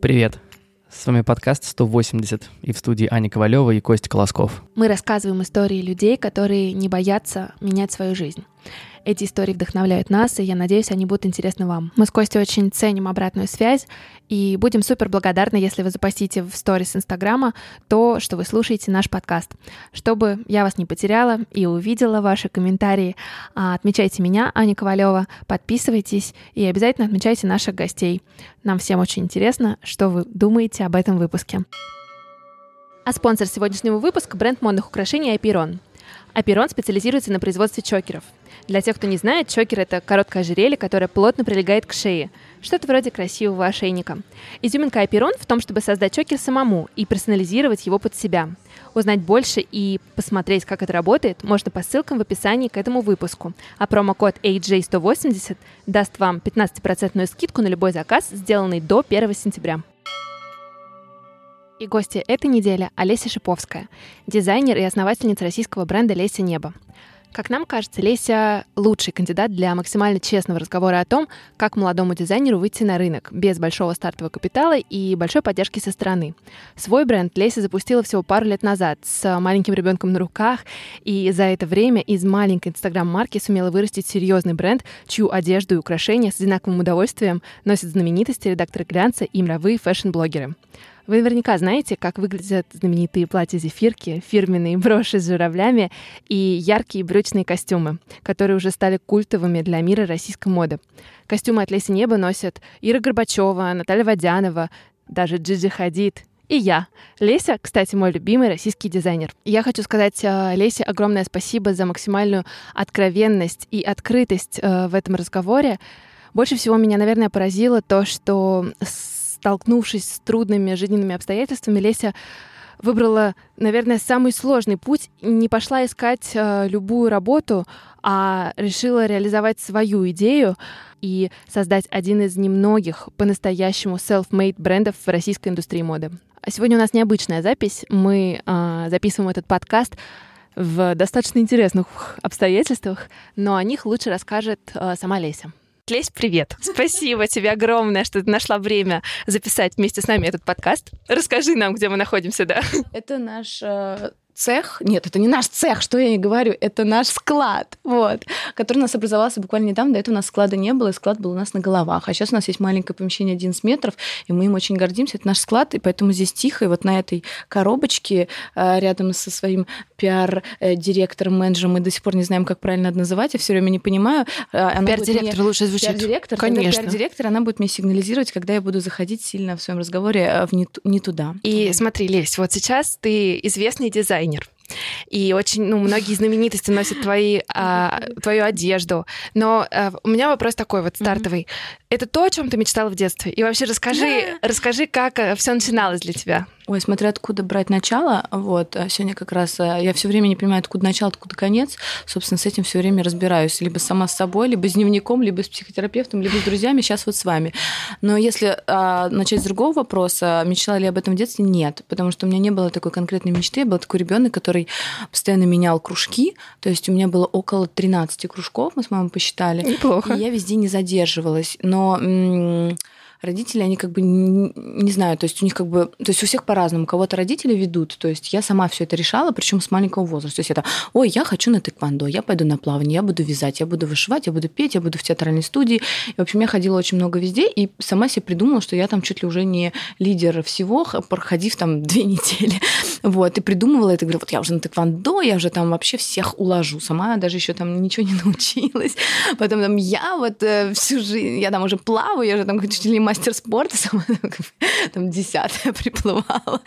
Привет! С вами подкаст 180 и в студии Аня Ковалева и Костя Колосков. Мы рассказываем истории людей, которые не боятся менять свою жизнь. Эти истории вдохновляют нас, и я надеюсь, они будут интересны вам. Мы с Костей очень ценим обратную связь, и будем супер благодарны, если вы запостите в сторис Инстаграма то, что вы слушаете наш подкаст. Чтобы я вас не потеряла и увидела ваши комментарии, а, отмечайте меня, Аня Ковалева, подписывайтесь и обязательно отмечайте наших гостей. Нам всем очень интересно, что вы думаете об этом выпуске. А спонсор сегодняшнего выпуска — бренд модных украшений Айпирон. Аперон специализируется на производстве чокеров. Для тех, кто не знает, чокер — это короткое ожерелье, которое плотно прилегает к шее. Что-то вроде красивого ошейника. Изюминка Аперон в том, чтобы создать чокер самому и персонализировать его под себя. Узнать больше и посмотреть, как это работает, можно по ссылкам в описании к этому выпуску. А промокод AJ180 даст вам 15% скидку на любой заказ, сделанный до 1 сентября. И гости этой недели Олеся Шиповская, дизайнер и основательница российского бренда «Леся Небо». Как нам кажется, Леся — лучший кандидат для максимально честного разговора о том, как молодому дизайнеру выйти на рынок без большого стартового капитала и большой поддержки со стороны. Свой бренд Леся запустила всего пару лет назад с маленьким ребенком на руках, и за это время из маленькой инстаграм-марки сумела вырастить серьезный бренд, чью одежду и украшения с одинаковым удовольствием носят знаменитости, редакторы глянца и мировые fashion-блогеры. Вы наверняка знаете, как выглядят знаменитые платья-зефирки, фирменные броши с журавлями и яркие брючные костюмы, которые уже стали культовыми для мира российской моды. Костюмы от Леси Неба носят Ира Горбачева, Наталья Водянова, даже Джиджи Хадид и я. Леся, кстати, мой любимый российский дизайнер. Я хочу сказать э, Лесе огромное спасибо за максимальную откровенность и открытость э, в этом разговоре. Больше всего меня, наверное, поразило то, что столкнувшись с трудными жизненными обстоятельствами, Леся выбрала, наверное, самый сложный путь, не пошла искать э, любую работу, а решила реализовать свою идею и создать один из немногих по-настоящему self-made брендов в российской индустрии моды. А сегодня у нас необычная запись. Мы э, записываем этот подкаст в достаточно интересных обстоятельствах, но о них лучше расскажет э, сама Леся. Лесь, привет. Спасибо тебе огромное, что ты нашла время записать вместе с нами этот подкаст. Расскажи нам, где мы находимся, да. Это наш э, цех, нет, это не наш цех, что я не говорю, это наш склад, вот, который у нас образовался буквально недавно, до этого у нас склада не было, и склад был у нас на головах, а сейчас у нас есть маленькое помещение 11 метров, и мы им очень гордимся, это наш склад, и поэтому здесь тихо, и вот на этой коробочке э, рядом со своим пиар-директором, менеджером, мы до сих пор не знаем, как правильно это называть, я все время не понимаю. Э, пиар-директор мне... лучше звучит. Пиар-директор, конечно. Пиар-директор, она будет мне сигнализировать, когда я буду заходить сильно в своем разговоре в не, не туда. И смотри, Лесь, вот сейчас ты известный дизайнер, дизайнер. И очень, ну, многие знаменитости носят твои, а, твою одежду. Но а, у меня вопрос такой вот стартовый. Mm-hmm. Это то, о чем ты мечтала в детстве? И вообще расскажи, расскажи, как э, все начиналось для тебя. Ой, смотря откуда брать начало, вот, а сегодня как раз э, я все время не понимаю, откуда начало, откуда конец, собственно, с этим все время разбираюсь, либо сама с собой, либо с дневником, либо с психотерапевтом, либо с друзьями, сейчас вот с вами. Но если а, начать с другого вопроса, мечтала ли об этом в детстве? Нет, потому что у меня не было такой конкретной мечты, я был такой ребенок, который постоянно менял кружки, то есть у меня было около 13 кружков, мы с мамой посчитали. Неплохо. И я везде не задерживалась, но родители, они как бы не, не знаю, то есть у них как бы, то есть у всех по-разному. Кого-то родители ведут, то есть я сама все это решала, причем с маленького возраста. То есть это, ой, я хочу на тэквондо, я пойду на плавание, я буду вязать, я буду вышивать, я буду петь, я буду в театральной студии. И, в общем, я ходила очень много везде и сама себе придумала, что я там чуть ли уже не лидер всего, проходив там две недели. Вот, и придумывала это, говорю, вот я уже на тэквондо, я уже там вообще всех уложу. Сама даже еще там ничего не научилась. Потом там я вот э, всю жизнь, я там уже плаваю, я уже там чуть ли мастер спорта, сама там десятая приплывала.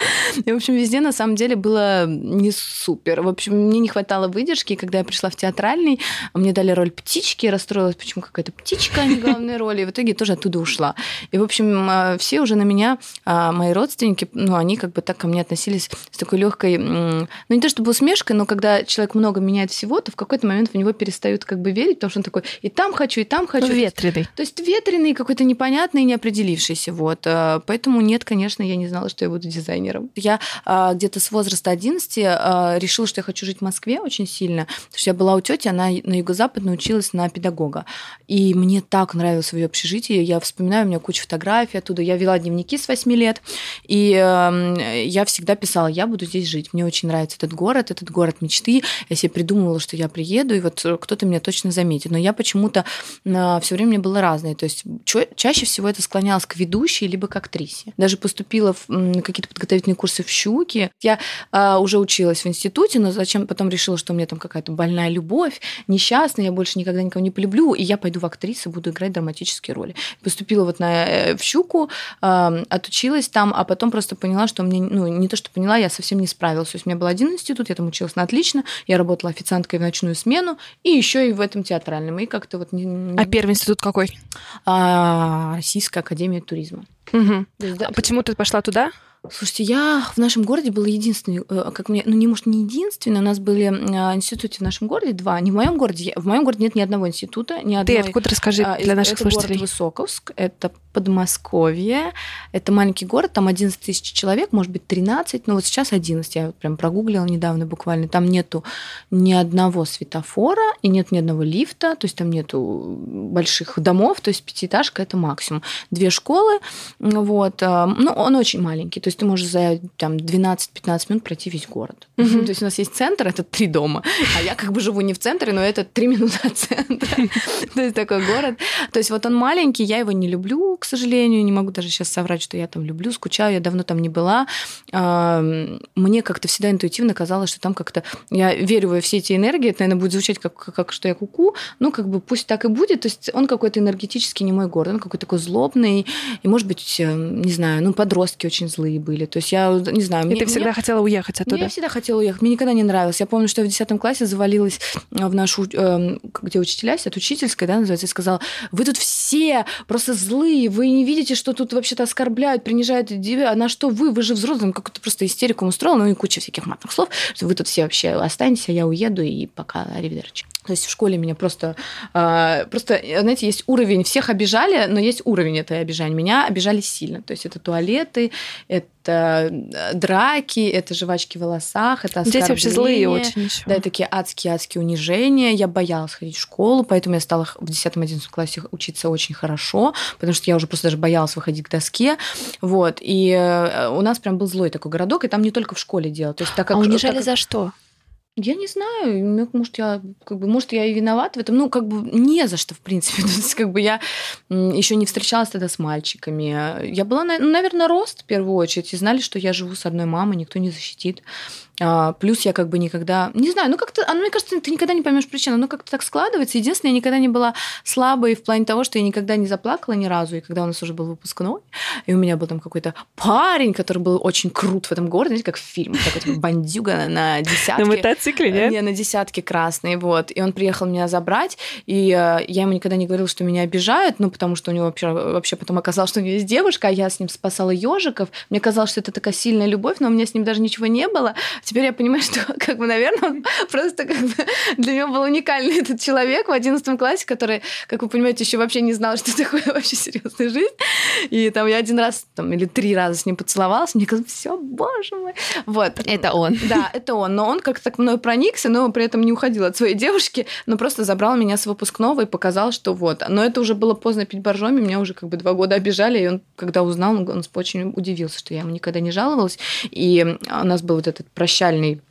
И, в общем, везде на самом деле было не супер. В общем, мне не хватало выдержки, когда я пришла в театральный, мне дали роль птички, расстроилась, почему какая-то птичка, а не главная роль, и в итоге тоже оттуда ушла. И, в общем, а, все уже на меня, а, мои родственники, ну, они как бы так ко мне относились с такой легкой, ну, не то чтобы усмешкой, но когда человек много меняет всего, то в какой-то момент в него перестают как бы верить, потому что он такой, и там хочу, и там хочу. Ветреный. То есть ветреный, какой-то непонятный, неопределенный неопределившийся, вот. Э, поэтому нет, конечно, я не знала, что я буду дизайнером. Я а, где-то с возраста 11 а, решила, что я хочу жить в Москве очень сильно, потому что я была у тети, она на юго-западной училась на педагога. И мне так нравилось свое общежитие. Я вспоминаю, у меня куча фотографий оттуда. Я вела дневники с 8 лет, и э, я всегда писала, я буду здесь жить. Мне очень нравится этот город, этот город мечты. Я себе придумывала, что я приеду, и вот кто-то меня точно заметит. Но я почему-то э, все время было разное. То есть чаще всего это склонялось к ведущей либо к актрисе. Даже поступила в какие-то подготовительные курсы в Щуке. Я э, уже училась в институте, но зачем потом решила, что у меня там какая-то больная любовь, несчастная, я больше никогда никого не полюблю, и я пойду в актрису, буду играть драматические роли. Поступила вот на, э, в Щуку, э, отучилась там, а потом просто поняла, что мне, ну, не то, что поняла, я совсем не справилась. То есть у меня был один институт, я там училась на отлично, я работала официанткой в ночную смену, и еще и в этом театральном. И как-то вот... Не... А первый институт какой? А, Российская академия туризма. Угу. Есть, да, а почему ты пошла туда? Слушайте, я в нашем городе была единственной, э, как мне, ну не может не единственной, у нас были э, институты в нашем городе два, не в моем городе, в моем городе нет ни одного института, ни одной. Ты откуда расскажи а, для наших это слушателей? город Высоковск, это Подмосковье, это маленький город, там 11 тысяч человек, может быть 13, но вот сейчас 11, я вот прям прогуглила недавно буквально, там нету ни одного светофора и нет ни одного лифта, то есть там нету больших домов, то есть пятиэтажка это максимум. Две школы, вот, э, ну он очень маленький, то есть ты можешь за там 12-15 минут пройти весь город. Mm-hmm. То есть у нас есть центр, это три дома, а я как бы живу не в центре, но это три минуты от центра. То есть такой город. То есть вот он маленький, я его не люблю, к сожалению, не могу даже сейчас соврать, что я там люблю, скучаю, я давно там не была. Мне как-то всегда интуитивно казалось, что там как-то... Я верю во все эти энергии, это, наверное, будет звучать как, как что я куку, ну, как бы пусть так и будет. То есть он какой-то энергетически не мой город, он какой-то такой злобный, и, может быть, не знаю, ну, подростки очень злые были. То есть я, не знаю... И мне, ты всегда мне... хотела уехать оттуда? Я всегда хотела уехать. Мне никогда не нравилось. Я помню, что я в 10 классе завалилась в нашу... Э, где учителя сидят, учительская, да, называется, и сказала, вы тут все просто злые, вы не видите, что тут вообще-то оскорбляют, принижают а на что вы? Вы же взрослым какую-то просто истерику устроил, ну и куча всяких матных слов, что вы тут все вообще останетесь, а я уеду, и пока, аривидерчи. То есть в школе меня просто... Э, просто, знаете, есть уровень, всех обижали, но есть уровень этой обижания. Меня обижали сильно. То есть это туалеты, это э, драки, это жвачки в волосах, это Дети вообще злые очень еще. Да, такие адские-адские унижения. Я боялась ходить в школу, поэтому я стала в 10-11 классе учиться очень хорошо, потому что я уже просто даже боялась выходить к доске. Вот. И э, у нас прям был злой такой городок, и там не только в школе дело. То есть, так как, а унижали так, за что? Я не знаю, ну, может, я, как бы, может, я и виноват в этом. Ну, как бы не за что, в принципе. То есть, как бы я еще не встречалась тогда с мальчиками. Я была, наверное, рост в первую очередь. И знали, что я живу с одной мамой, никто не защитит. А, плюс я как бы никогда... Не знаю, ну как-то... Оно, мне кажется, ты никогда не поймешь причину. Оно как-то так складывается. Единственное, я никогда не была слабой в плане того, что я никогда не заплакала ни разу. И когда у нас уже был выпускной, и у меня был там какой-то парень, который был очень крут в этом городе, знаете, как в фильме, такой типа, бандюга на десятке. На мотоцикле, нет? Не, на десятке красный, вот. И он приехал меня забрать, и э, я ему никогда не говорила, что меня обижают, ну, потому что у него вообще, вообще потом оказалось, что у него есть девушка, а я с ним спасала ежиков. Мне казалось, что это такая сильная любовь, но у меня с ним даже ничего не было. Теперь я понимаю, что, как бы, наверное, он просто как бы для него был уникальный этот человек в 11 классе, который, как вы понимаете, еще вообще не знал, что такое вообще серьезная жизнь. И там я один раз там, или три раза с ним поцеловалась, мне казалось, все, боже мой. Вот. Это он. Да, это он. Но он как-то так мной проникся, но при этом не уходил от своей девушки, но просто забрал меня с выпускного и показал, что вот. Но это уже было поздно пить боржоми, меня уже как бы два года обижали, и он, когда узнал, он очень удивился, что я ему никогда не жаловалась. И у нас был вот этот прощальный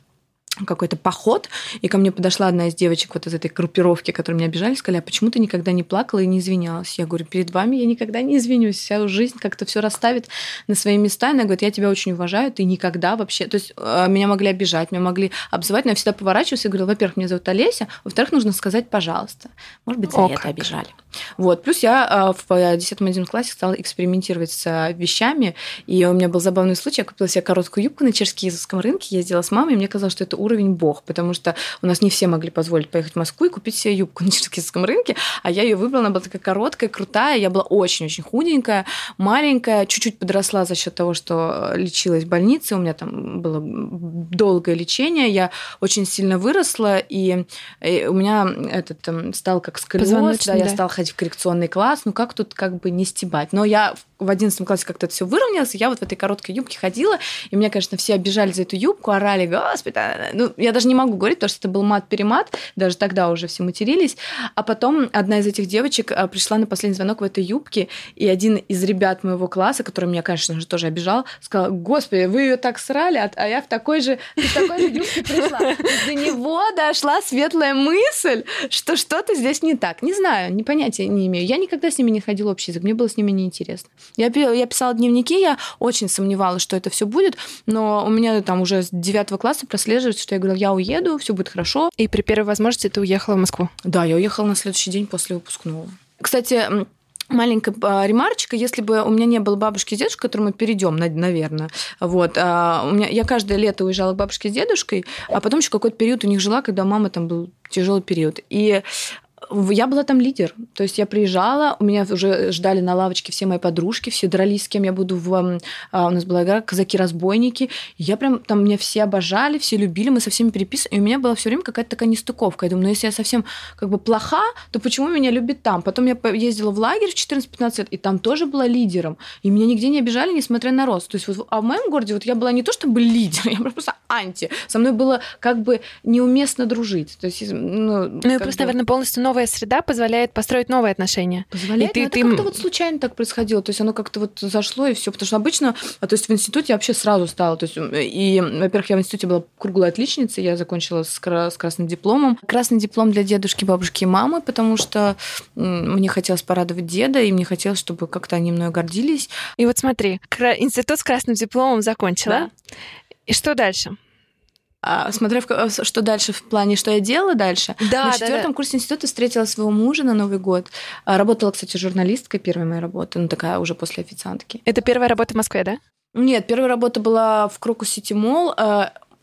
какой-то поход, и ко мне подошла одна из девочек вот из этой группировки, которые меня обижали, сказали, а почему ты никогда не плакала и не извинялась? Я говорю, перед вами я никогда не извинюсь, вся жизнь как-то все расставит на свои места. И она говорит, я тебя очень уважаю, ты никогда вообще... То есть э, меня могли обижать, меня могли обзывать, но я всегда поворачиваюсь и говорю, во-первых, меня зовут Олеся, во-вторых, нужно сказать «пожалуйста». Может быть, за О, это как. обижали. Вот. Плюс я э, в 10-11 классе стала экспериментировать с вещами, и у меня был забавный случай, я купила себе короткую юбку на черкизовском рынке, ездила с мамой, и мне казалось, что это уровень бог, потому что у нас не все могли позволить поехать в Москву и купить себе юбку на черкизском рынке, а я ее выбрала, она была такая короткая, крутая, я была очень-очень худенькая, маленькая, чуть-чуть подросла за счет того, что лечилась в больнице, у меня там было долгое лечение, я очень сильно выросла, и, и у меня этот там, стал как сколиоз, да, я стала ходить в коррекционный класс, ну как тут как бы не стебать, но я в 11 классе как-то это все выровнялось, я вот в этой короткой юбке ходила, и меня, конечно, все обижали за эту юбку, орали, господи, ну, я даже не могу говорить, потому что это был мат-перемат, даже тогда уже все матерились. А потом одна из этих девочек а, пришла на последний звонок в этой юбке, и один из ребят моего класса, который меня, конечно же, тоже обижал, сказал, господи, вы ее так срали, а, а я в такой же, в такой же юбке пришла. До него дошла светлая мысль, что что-то здесь не так. Не знаю, не понятия не имею. Я никогда с ними не ходила общий язык, мне было с ними неинтересно. Я, я писала дневники, я очень сомневалась, что это все будет, но у меня там уже с девятого класса прослеживается, что я говорила, я уеду, все будет хорошо. И при первой возможности ты уехала в Москву? Да, я уехала на следующий день после выпускного. Кстати, маленькая а, ремарочка, если бы у меня не было бабушки и дедушки, к которым мы перейдем, наверное, вот, а у меня, я каждое лето уезжала к бабушке с дедушкой, а потом еще какой-то период у них жила, когда мама там был тяжелый период. И я была там лидер. То есть я приезжала, у меня уже ждали на лавочке все мои подружки, все дрались, с кем я буду в... А, у нас была игра «Казаки-разбойники». Я прям... Там меня все обожали, все любили, мы со всеми переписывали. И у меня была все время какая-то такая нестыковка. Я думаю, ну если я совсем как бы плоха, то почему меня любят там? Потом я ездила в лагерь в 14-15 лет, и там тоже была лидером. И меня нигде не обижали, несмотря на рост. То есть вот, а в моем городе вот я была не то чтобы лидер, я просто анти. Со мной было как бы неуместно дружить. То есть, ну, ну и просто, бы... наверное, полностью новая среда позволяет построить новые отношения. Позволяет, и ты, но это ты... как-то вот случайно так происходило. То есть оно как-то вот зашло и все. Потому что обычно, а, то есть в институте я вообще сразу стала. То есть, и, во-первых, я в институте была круглой отличницей, я закончила с, с красным дипломом. Красный диплом для дедушки, бабушки и мамы, потому что мне хотелось порадовать деда, и мне хотелось, чтобы как-то они мной гордились. И вот смотри, институт с красным дипломом закончила. Да? И что дальше? А, смотря в, э, что дальше в плане, что я делала дальше. Да, на четвертом да, да. курсе института встретила своего мужа на Новый год. А, работала, кстати, журналисткой, первая моя работа, ну такая уже после официантки. Это первая работа в Москве, да? Нет, первая работа была в Крокус Сити Молл.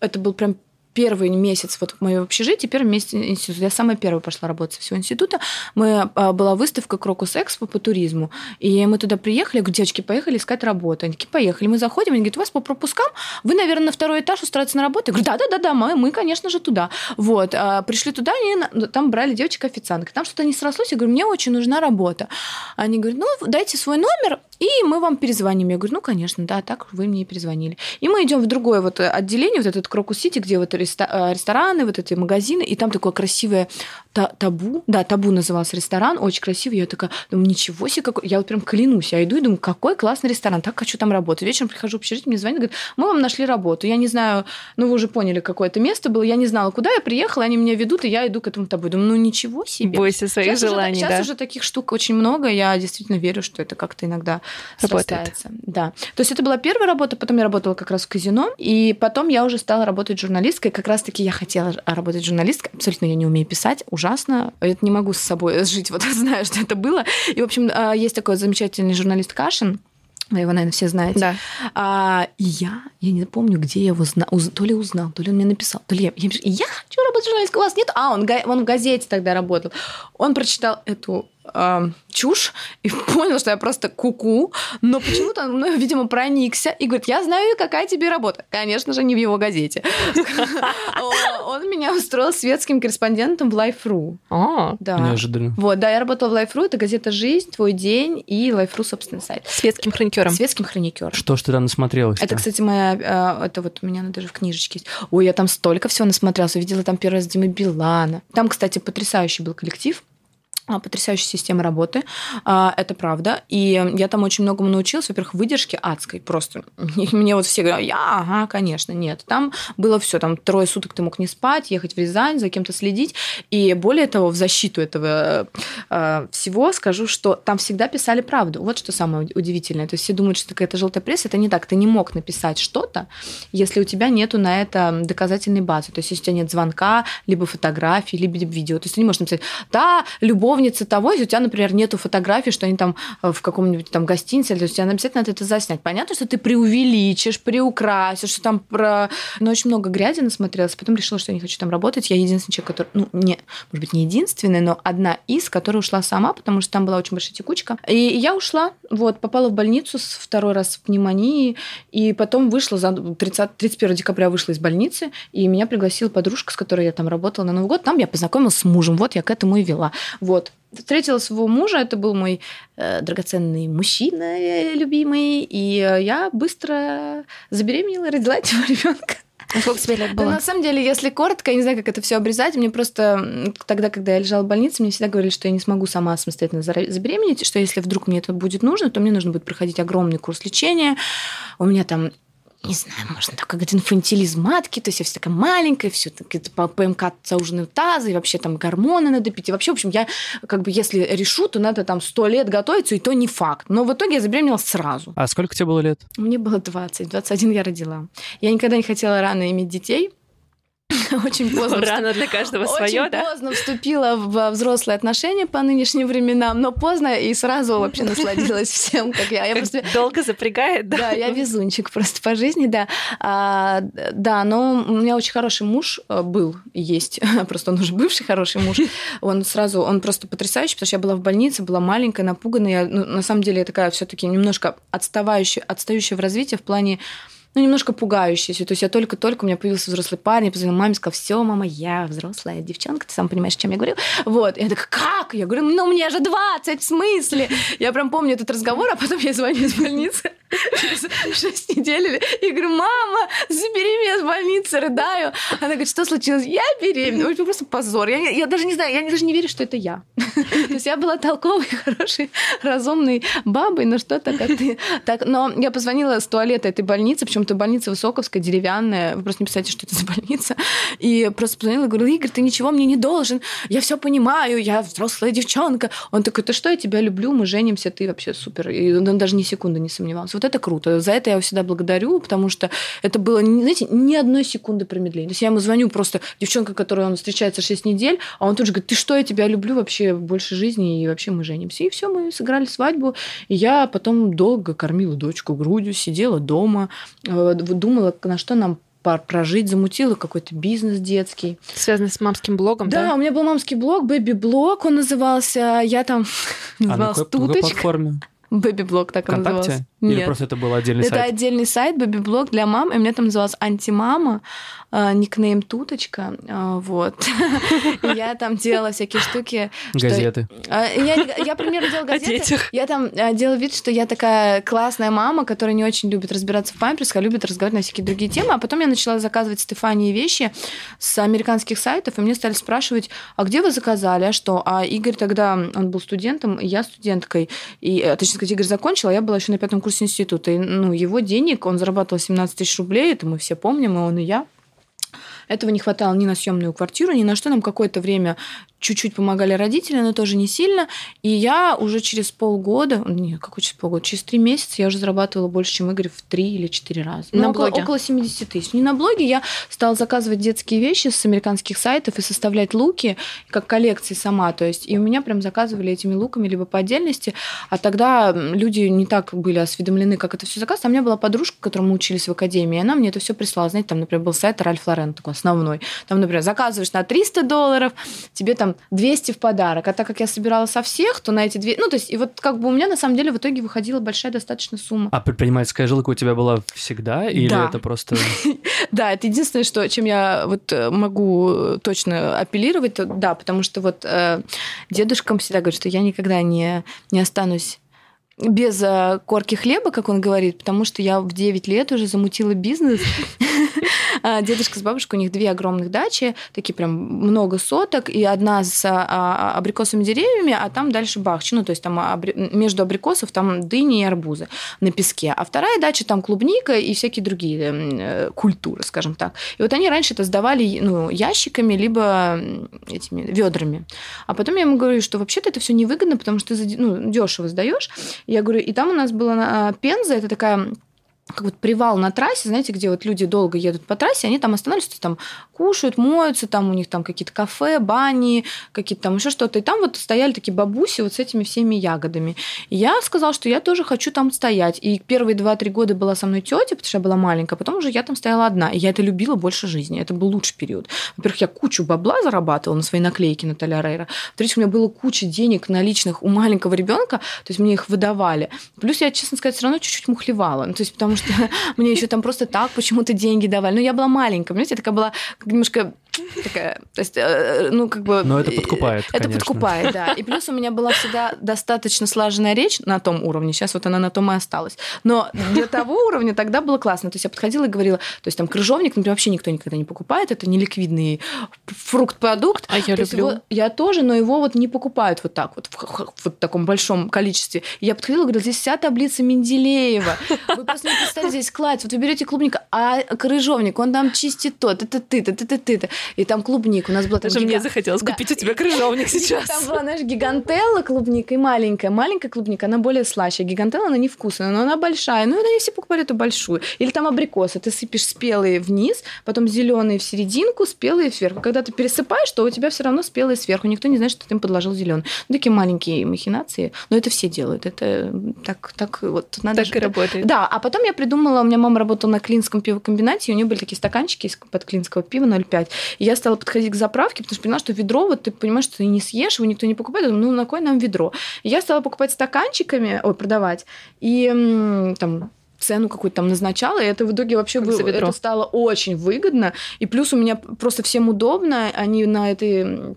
Это был прям первый месяц вот в моем общежитии, первый месяц института. Я самая первая пошла работать со всего института. Мы, а, была выставка Крокус Экспо по туризму, и мы туда приехали, я говорю, девочки, поехали искать работу. Они такие, поехали. Мы заходим, они говорят, у вас по пропускам, вы, наверное, на второй этаж устраиваться на работу? Я говорю, да-да-да, мы, мы, конечно же, туда. Вот. А, пришли туда, они там брали девочек-официанток. Там что-то не срослось, я говорю, мне очень нужна работа. Они говорят, ну, дайте свой номер, и мы вам перезвоним. Я говорю, ну, конечно, да, так вы мне и перезвонили. И мы идем в другое вот отделение, вот этот Крокус Сити, где вот рестораны, вот эти магазины, и там такое красивое табу, да, табу назывался ресторан, очень красивый. Я такая, думаю, ничего себе, какой... я вот прям клянусь, я иду и думаю, какой классный ресторан, так хочу там работать. Вечером прихожу в общежитие, мне звонят, говорят, мы вам нашли работу. Я не знаю, ну вы уже поняли, какое это место было, я не знала, куда я приехала, они меня ведут, и я иду к этому табу. Думаю, ну ничего себе. Бойся своих сейчас желаний, уже, да. Сейчас уже таких штук очень много, я действительно верю, что это как-то иногда Работает. срастается. Да. То есть это была первая работа, потом я работала как раз в казино, и потом я уже стала работать журналисткой. Как раз-таки я хотела работать журналисткой. Абсолютно я не умею писать, ужасно. Это не могу с собой жить, вот знаю, что это было. И, в общем, а, есть такой замечательный журналист Кашин, вы его, наверное, все знаете. Да. А, и я, я не помню, где я его знал, то ли узнал, то ли он мне написал, то ли я, я, я хочу работать журналисткой, у вас нет? А, он, он в газете тогда работал. Он прочитал эту э, чушь и понял, что я просто куку, -ку, но почему-то он мной, видимо, проникся и говорит, я знаю, какая тебе работа. Конечно же, не в его газете. Он меня устроил светским корреспондентом в Life.ru. Да. Неожиданно. Вот, да, я работала в Life.ru, это газета «Жизнь», «Твой день» и Life.ru, собственно, сайт. Светским хроникером. Светским хроникером. Что ж ты там насмотрелась? Это, кстати, моя, э, это вот у меня даже в книжечке есть. Ой, я там столько всего насмотрелась. Видела там первый раз Димы Билана. Там, кстати, потрясающий был коллектив. А, потрясающая система работы, а, это правда. И я там очень многому научилась. Во-первых, выдержки адской просто. Мне вот все говорят, я, ага, конечно, нет. Там было все, там трое суток ты мог не спать, ехать в Рязань, за кем-то следить. И более того, в защиту этого э, всего скажу, что там всегда писали правду. Вот что самое удивительное. То есть все думают, что какая-то желтая пресса. Это не так. Ты не мог написать что-то, если у тебя нету на это доказательной базы. То есть если у тебя нет звонка, либо фотографии, либо видео. То есть ты не можешь написать, да, любовь любовница того, если у тебя, например, нету фотографий, что они там э, в каком-нибудь там гостинице, то есть тебе обязательно надо это заснять. Понятно, что ты преувеличишь, приукрасишь, что там про... Но очень много грязи насмотрелась, потом решила, что я не хочу там работать. Я единственный человек, который... Ну, не, может быть, не единственный, но одна из, которая ушла сама, потому что там была очень большая текучка. И я ушла, вот, попала в больницу с второй раз в пневмонии, и потом вышла, за 30, 31 декабря вышла из больницы, и меня пригласила подружка, с которой я там работала на Новый год. Там я познакомилась с мужем, вот я к этому и вела. Вот. Вот. Встретила своего мужа, это был мой э, драгоценный мужчина, э, любимый, и э, я быстро забеременела, родила этого ребенка. А сколько тебе лет было? Да, на самом деле, если коротко, я не знаю, как это все обрезать. Мне просто тогда, когда я лежала в больнице, мне всегда говорили, что я не смогу сама самостоятельно забеременеть, что если вдруг мне это будет нужно, то мне нужно будет проходить огромный курс лечения. У меня там не знаю, можно так как инфантилизм матки, то есть я вся такая маленькая, все таки по ПМК зауженные тазы, и вообще там гормоны надо пить. И вообще, в общем, я как бы если решу, то надо там сто лет готовиться, и то не факт. Но в итоге я забеременела сразу. А сколько тебе было лет? Мне было 20, 21 я родила. Я никогда не хотела рано иметь детей, очень поздно. Рано для каждого свое, да? Очень поздно вступила в взрослые отношения по нынешним временам, но поздно и сразу вообще насладилась всем, как я. я просто... Долго запрягает, да? Да, я везунчик просто по жизни, да. А, да, но у меня очень хороший муж э, был есть, просто он уже бывший хороший муж. Он сразу, он просто потрясающий, потому что я была в больнице, была маленькая, напуганная. Я, ну, на самом деле, я такая все таки немножко отставающая, отстающая в развитии в плане ну, немножко пугающаяся. То есть я только-только, у меня появился взрослый парень, я позвонила маме, сказала, все, мама, я взрослая девчонка, ты сам понимаешь, чем я говорю. Вот. И я такая, как? Я говорю, ну, мне же 20, в смысле? Я прям помню этот разговор, а потом я звоню из больницы через 6 недель и говорю, мама, забери меня с больницы, рыдаю. Она говорит, что случилось? Я беременна. Это просто позор. Я, я даже не знаю, я даже не верю, что это я. То есть я была толковой, хорошей, разумной бабой, но что-то как ты. Так, но я позвонила с туалета этой больницы, причем это больница Высоковская, деревянная. Вы просто не представляете, что это за больница. И просто позвонила и говорила, Игорь, ты ничего мне не должен. Я все понимаю, я взрослая девчонка. Он такой, ты что, я тебя люблю, мы женимся, ты вообще супер. И он даже ни секунды не сомневался. Вот это круто. За это я его всегда благодарю, потому что это было, знаете, ни одной секунды промедления. То есть я ему звоню просто, девчонка, которой он встречается 6 недель, а он тут же говорит, ты что, я тебя люблю вообще больше жизни, и вообще мы женимся. И все, мы сыграли свадьбу. И я потом долго кормила дочку грудью, сидела дома, думала, на что нам прожить, замутила какой-то бизнес детский. Связанный с мамским блогом, да? Да, у меня был мамский блог, бэби-блог он назывался. Я там а называлась а на какой, Туточка. платформе? Бэби-блог так Вконтакте? назывался. Нет. Или просто это был отдельный это сайт? Это отдельный сайт, бэби-блог для мам, и у меня там называлась «Антимама», э, никнейм Туточка, э, вот. Я там делала всякие штуки. Газеты. Э, я примерно делала газеты. Я там делала вид, что я такая классная мама, которая не очень любит разбираться в памперсах, а любит разговаривать на всякие другие темы. А потом я начала заказывать Стефании вещи с американских сайтов, и мне стали спрашивать, а где вы заказали, а что? А Игорь тогда, он был студентом, я студенткой, и, точнее сказать, Игорь закончил, а я была еще на пятом курсе курсе института. И, ну, его денег, он зарабатывал 17 тысяч рублей, это мы все помним, и он, и я. Этого не хватало ни на съемную квартиру, ни на что. Нам какое-то время чуть-чуть помогали родители, но тоже не сильно. И я уже через полгода, не, какой через полгода, через три месяца я уже зарабатывала больше, чем Игорь в три или четыре раза. На ну, блоге? Около, около 70 тысяч. Не на блоге, я стала заказывать детские вещи с американских сайтов и составлять луки, как коллекции сама. То есть, и у меня прям заказывали этими луками либо по отдельности, а тогда люди не так были осведомлены, как это все заказывать. А у меня была подружка, которой мы учились в академии, и она мне это все прислала. Знаете, там, например, был сайт Ральф Лорен такой основной. Там, например, заказываешь на 300 долларов, тебе там 200 в подарок. А так как я собирала со всех, то на эти две... Ну, то есть, и вот как бы у меня на самом деле в итоге выходила большая достаточно сумма. А предпринимательская жилка у тебя была всегда? Или да. это просто... Да, это единственное, что, чем я вот э, могу точно апеллировать, да, потому что вот э, дедушкам всегда говорят, что я никогда не, не останусь без э, корки хлеба, как он говорит, потому что я в 9 лет уже замутила бизнес. А, дедушка с бабушкой, у них две огромных дачи, такие прям много соток, и одна с а, а, абрикосовыми деревьями, а там дальше бахчи. Ну, то есть там между абрикосов там дыни и арбузы на песке. А вторая дача там клубника и всякие другие э, культуры, скажем так. И вот они раньше это сдавали ну, ящиками, либо этими ведрами. А потом я ему говорю, что вообще-то это все невыгодно, потому что ты ну, дешево сдаешь. Я говорю, и там у нас была Пенза, это такая как вот привал на трассе, знаете, где вот люди долго едут по трассе, они там останавливаются, там кушают, моются, там у них там какие-то кафе, бани, какие-то там еще что-то. И там вот стояли такие бабуси вот с этими всеми ягодами. И я сказала, что я тоже хочу там стоять. И первые два-три года была со мной тетя, потому что я была маленькая, потом уже я там стояла одна. И я это любила больше жизни. Это был лучший период. Во-первых, я кучу бабла зарабатывала на свои наклейки на Рейра. Во-вторых, у меня было куча денег наличных у маленького ребенка, то есть мне их выдавали. Плюс я, честно сказать, все равно чуть-чуть мухлевала. Ну, то есть потому что мне еще там просто так почему-то деньги давали. Ну, я была маленькая, понимаете, я такая была немножко такая, то есть, э, ну, как бы... Но это подкупает, Это конечно. подкупает, да. И плюс у меня была всегда достаточно слаженная речь на том уровне, сейчас вот она на том и осталась. Но для того уровня тогда было классно. То есть я подходила и говорила, то есть там крыжовник, например, вообще никто никогда не покупает, это неликвидный фрукт-продукт. А я То люблю. его- я тоже, но его вот не покупают вот так вот, в, в таком большом количестве. И я подходила и говорила, здесь вся таблица Менделеева. Вы просто не представляете, здесь кладь. Вот вы берете клубника, а крыжовник, он там чистит то, ты И там клубник. У нас была там Даже мне гига- захотелось Да. купить у тебя крыжовник сейчас. Там была, знаешь, гигантелла клубника и маленькая. Маленькая клубника, она более слаще. Гигантелла, она невкусная, но она большая. Ну, и они все покупали эту большую. Или там абрикосы. Ты сыпешь спелые вниз, потом зеленые в серединку, спелые сверху. Когда ты пересыпаешь, то у тебя все равно спелые сверху. Никто не знает, что ты им подложил зеленый. Ну, такие маленькие махинации. Но это все делают. Это так, так вот надо Так же- и работает. да, а потом я придумала, у меня мама работала на клинском пивокомбинате, и у нее были такие стаканчики из-под клинского пива 0,5. И я стала подходить к заправке, потому что поняла, что ведро, вот ты понимаешь, что ты не съешь, его никто не покупает, думаю, ну на кой нам ведро? И я стала покупать стаканчиками, ой, продавать, и там цену какую-то там назначала, и это в итоге вообще вы- это стало очень выгодно. И плюс у меня просто всем удобно, они на этой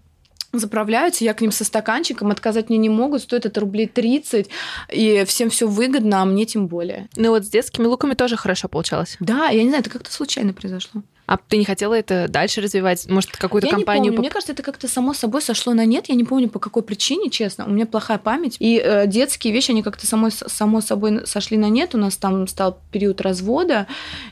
заправляются, я к ним со стаканчиком, отказать мне не могут, стоит это рублей 30, и всем все выгодно, а мне тем более. Ну вот с детскими луками тоже хорошо получалось. Да, я не знаю, это как-то случайно произошло. А ты не хотела это дальше развивать? Может, какую-то я компанию... не помню. Мне кажется, это как-то само собой сошло на нет. Я не помню, по какой причине, честно. У меня плохая память. И э, детские вещи, они как-то самой, само собой сошли на нет. У нас там стал период развода,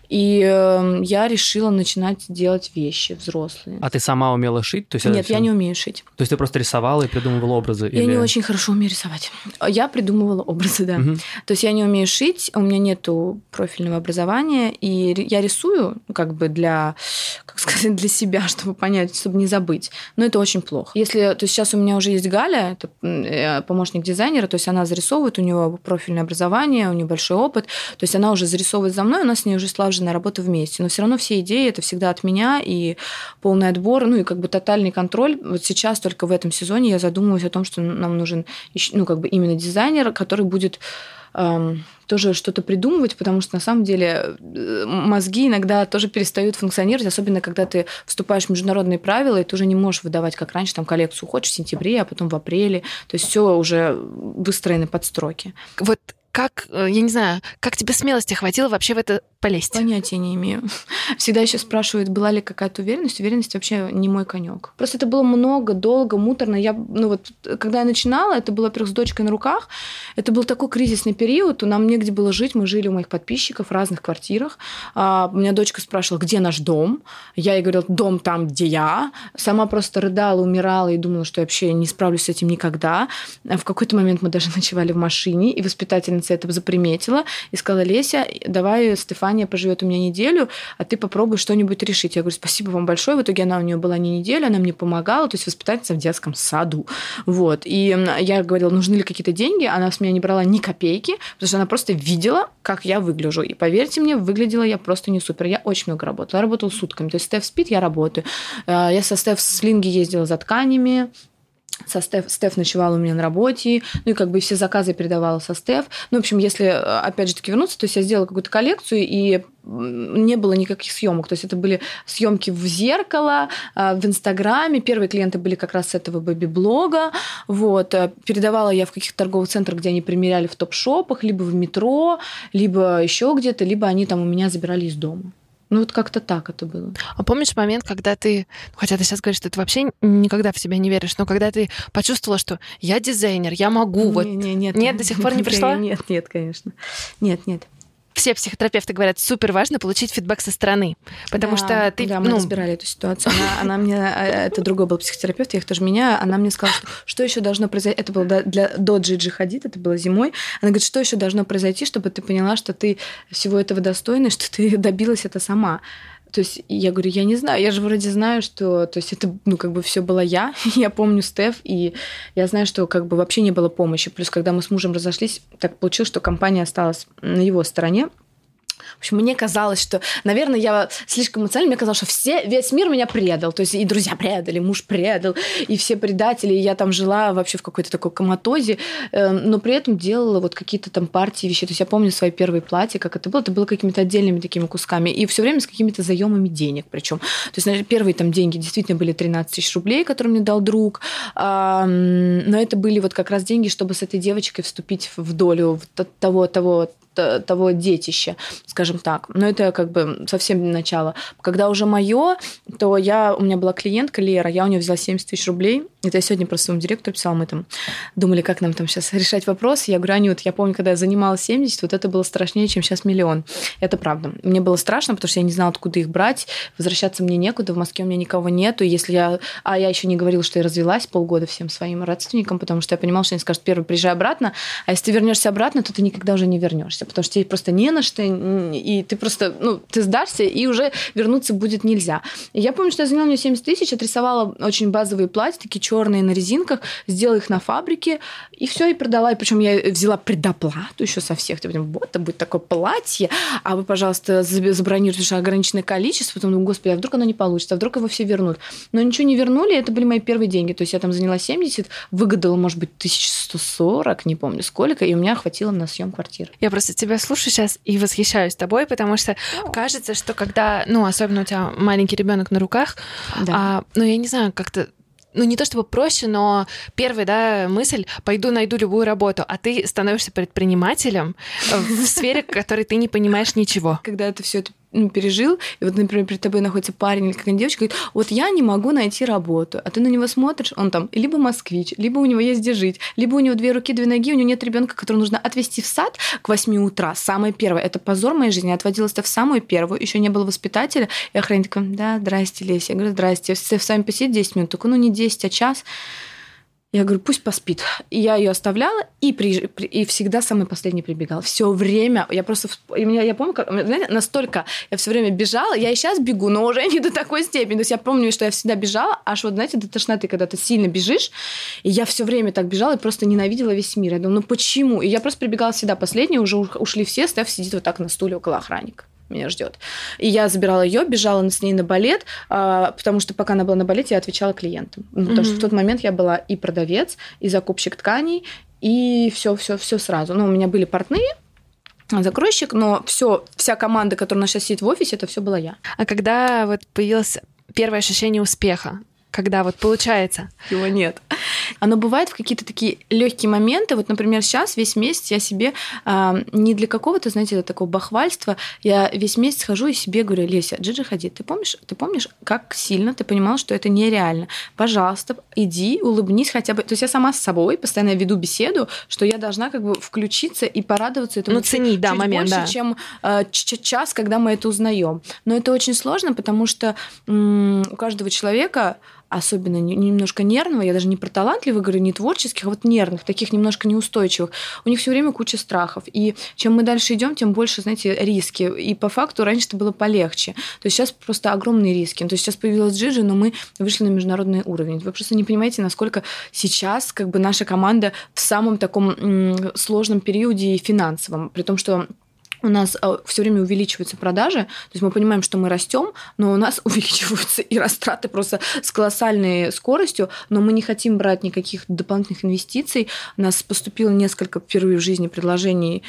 и э, я решила начинать делать вещи взрослые. А ты сама умела шить? То есть Нет, я всё- не умею шить. То есть ты просто рисовала и придумывала образы? Я или- не очень хорошо умею рисовать. Я придумывала образы, да. Мгм. То есть я не умею шить, у меня нету профильного образования, и я рисую ну, как бы для, как сказать, для себя, чтобы понять, чтобы не забыть. Но это очень плохо. Если, то сейчас у меня уже есть Галя, это э, помощник дизайнера, то есть она зарисовывает, у нее профильное образование, у нее большой опыт, то есть она уже зарисовывает за мной, у нас с ней уже слаженная работа вместе. Но все равно все идеи это всегда от меня и полный отбор, ну и как бы тотальный контроль. Вот сейчас только в этом сезоне я задумываюсь о том, что нам нужен ну как бы именно дизайнер, который будет тоже что-то придумывать, потому что на самом деле э, мозги иногда тоже перестают функционировать, особенно когда ты вступаешь в международные правила, и ты уже не можешь выдавать, как раньше, там коллекцию хочешь в сентябре, а потом в апреле. То есть все уже выстроены под строки. Вот как, э, я не знаю, как тебе смелости хватило вообще в это полезть? Понятия не имею. Всегда еще спрашивают, была ли какая-то уверенность. Уверенность вообще не мой конек. Просто это было много, долго, муторно. Я, ну вот, когда я начинала, это было, во-первых, с дочкой на руках. Это был такой кризисный период. Нам негде было жить. Мы жили у моих подписчиков в разных квартирах. А, у меня дочка спрашивала, где наш дом? Я ей говорила, дом там, где я. Сама просто рыдала, умирала и думала, что я вообще не справлюсь с этим никогда. А В какой-то момент мы даже ночевали в машине, и воспитательница это заприметила и сказала, Леся, давай Стефания поживет у меня неделю, а ты попробуй что-нибудь решить. Я говорю, спасибо вам большое. В итоге она у нее была не неделю, она мне помогала, то есть воспитательница в детском саду. Вот. И я говорила, нужны ли какие-то деньги, она с меня не брала ни копейки, потому что она просто видела, как я выгляжу. И поверьте мне, выглядела я просто не супер. Я очень много работала. Я работала сутками. То есть Стеф спит, я работаю. Э, Я со Стеф с Линги ездила за тканями, со Стеф, Стеф ночевала у меня на работе, ну и как бы все заказы передавала со Стеф. Ну, в общем, если э, опять же таки вернуться, то есть я сделала какую-то коллекцию, и не было никаких съемок. То есть это были съемки в зеркало, э, в Инстаграме. Первые клиенты были как раз с этого бэби-блога. Вот. Э, Передавала я в каких-то торговых центрах, где они примеряли в топ-шопах, либо в метро, либо еще где-то, либо они там у меня забирали из дома. Ну, вот как-то так это было. А помнишь момент, когда ты, ну, хотя ты сейчас говоришь, что ты вообще никогда в себя не веришь, но когда ты почувствовала, что я дизайнер, я могу, вот Не, не, нет, Нет, до сих пор не пришла? Нет, нет, конечно. Нет, нет. Все психотерапевты говорят, супер важно получить фидбэк со стороны, потому Да, что ты, Да, мы ну, разбирали эту ситуацию. Она, она мне... э, Это другой был психотерапевт, я их тоже меняю. Она мне сказала, что, что еще должно произойти... Это было до- для, до Джиджи Хадид, это было зимой. Она говорит, что еще должно произойти, чтобы ты поняла, что ты всего этого достойна, что ты добилась это сама. То есть я говорю, я не знаю, я же вроде знаю, что, то есть это, ну, как бы все было я, я помню Стеф, и я знаю, что как бы вообще не было помощи. Плюс, когда мы с мужем разошлись, так получилось, что компания осталась на его стороне, В общем, мне казалось, что, наверное, я слишком эмоциональна, мне казалось, что все, весь мир меня предал. То есть и друзья предали, муж предал, и все предатели. И я там жила вообще в какой-то такой коматозе, эм, но при этом делала вот какие-то там партии вещей. То есть я помню свои первые платья, как это было. Это было какими-то отдельными такими кусками. И все время с какими-то заемами денег причем. То есть наверное, первые там деньги действительно были 13 тысяч рублей, которые мне дал друг. Но это были вот как раз деньги, чтобы с этой девочкой вступить в долю того, того того детища, скажем так. Но это как бы совсем начало. Когда уже мое, то я, у меня была клиентка Лера, я у нее взяла 70 тысяч рублей. Это я сегодня просто своему директору писала, мы там думали, как нам там сейчас решать вопрос. Я говорю, Анют, я помню, когда я занималась 70, вот это было страшнее, чем сейчас миллион. Это правда. Мне было страшно, потому что я не знала, откуда их брать. Возвращаться мне некуда, в Москве у меня никого нету. Если я... А я еще не говорила, что я развелась полгода всем своим родственникам, потому что я понимала, что они скажут, первый, приезжай обратно, а если ты вернешься обратно, то ты никогда уже не вернешься, потому что тебе просто не на что, и ты просто, ну, ты сдашься, и уже вернуться будет нельзя. И я помню, что я заняла мне 70 тысяч, отрисовала очень базовые платья, такие черные на резинках, сделала их на фабрике, и все, и продала. И причем я взяла предоплату еще со всех. Типа, вот, это будет такое платье, а вы, пожалуйста, забронируйте ограниченное количество. Потом думаю, господи, а вдруг оно не получится, а вдруг его все вернут. Но ничего не вернули, это были мои первые деньги. То есть я там заняла 70, выгадала, может быть, 1140, не помню сколько, и у меня хватило на съем квартиры. Я просто тебя слушаю сейчас и восхищаюсь тобой, потому что кажется, что когда, ну, особенно у тебя маленький ребенок на руках, да. а, ну, я не знаю, как-то ну не то чтобы проще, но первая, да, мысль, пойду найду любую работу, а ты становишься предпринимателем в сфере, в которой ты не понимаешь ничего. Когда это все это ну, пережил, и вот, например, перед тобой находится парень или какая-нибудь девочка, говорит, вот я не могу найти работу, а ты на него смотришь, он там либо москвич, либо у него есть где жить, либо у него две руки, две ноги, у него нет ребенка, которого нужно отвезти в сад к 8 утра, самое первое. Это позор моей жизни, отводилась в самую первую, еще не было воспитателя, и охранник такой, да, здрасте, Леся. Я говорю, здрасте, все с вами посидеть 10 минут, только ну не 10, а час. Я говорю, пусть поспит. И я ее оставляла и, при, при, и всегда самый последний прибегал. Все время. Я просто... И меня, я помню, как, знаете, настолько я все время бежала. Я и сейчас бегу, но уже не до такой степени. То есть я помню, что я всегда бежала, аж вот, знаете, до тошноты, когда ты сильно бежишь. И я все время так бежала и просто ненавидела весь мир. Я думаю, ну почему? И я просто прибегала всегда последняя, уже ушли все, Стеф сидит вот так на стуле около охранника меня ждет. И я забирала ее, бежала с ней на балет, а, потому что пока она была на балете, я отвечала клиентам. Mm-hmm. Потому что в тот момент я была и продавец, и закупщик тканей, и все, все, все сразу. Ну, у меня были портные, закройщик, но все, вся команда, которая у нас сейчас сидит в офисе, это все была я. А когда вот появилось первое ощущение успеха, когда вот получается? Его нет. Оно бывает в какие-то такие легкие моменты. Вот, например, сейчас весь месяц я себе э, не для какого-то, знаете, такого бахвальства, я весь месяц хожу и себе говорю, Леся, Джиджи Хадид, ты помнишь, ты помнишь, как сильно ты понимала, что это нереально? Пожалуйста, иди, улыбнись хотя бы. То есть я сама с собой постоянно веду беседу, что я должна как бы включиться и порадоваться этому. Ну, ценить, да, чуть момент, больше, да. чем э, час, когда мы это узнаем. Но это очень сложно, потому что м- у каждого человека особенно немножко нервного, я даже не про талантливых говорю, не творческих, а вот нервных, таких немножко неустойчивых, у них все время куча страхов. И чем мы дальше идем, тем больше, знаете, риски. И по факту раньше это было полегче. То есть сейчас просто огромные риски. То есть сейчас появилась Джиджи, но мы вышли на международный уровень. Вы просто не понимаете, насколько сейчас как бы наша команда в самом таком сложном периоде и финансовом, при том, что у нас а, все время увеличиваются продажи, то есть мы понимаем, что мы растем, но у нас увеличиваются и растраты просто с колоссальной скоростью, но мы не хотим брать никаких дополнительных инвестиций. У нас поступило несколько впервые в жизни предложений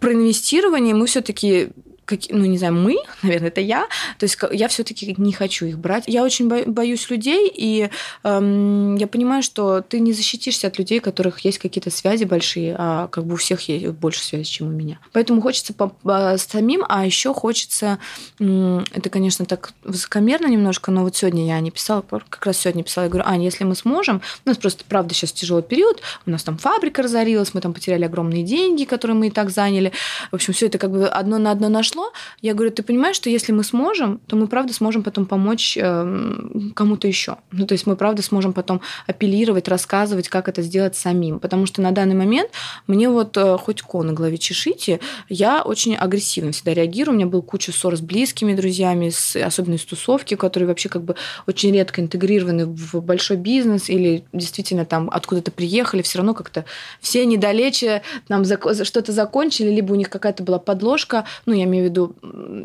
про инвестирование, мы все-таки как, ну, не знаю, мы, наверное, это я, то есть я все таки не хочу их брать. Я очень боюсь людей, и эм, я понимаю, что ты не защитишься от людей, у которых есть какие-то связи большие, а как бы у всех есть больше связи, чем у меня. Поэтому хочется по, по, самим, а еще хочется, это, конечно, так высокомерно немножко, но вот сегодня я не писала, как раз сегодня писала, я говорю, Аня, если мы сможем, у нас просто, правда, сейчас тяжелый период, у нас там фабрика разорилась, мы там потеряли огромные деньги, которые мы и так заняли. В общем, все это как бы одно на одно нашло, произошло, я говорю, ты понимаешь, что если мы сможем, то мы правда сможем потом помочь э, кому-то еще. Ну, то есть мы правда сможем потом апеллировать, рассказывать, как это сделать самим. Потому что на данный момент мне вот э, хоть ко на голове чешите, я очень агрессивно всегда реагирую. У меня был куча ссор с близкими друзьями, с, особенно из тусовки, которые вообще как бы очень редко интегрированы в большой бизнес или действительно там откуда-то приехали, все равно как-то все недалече там что-то закончили, либо у них какая-то была подложка, ну, я имею в виду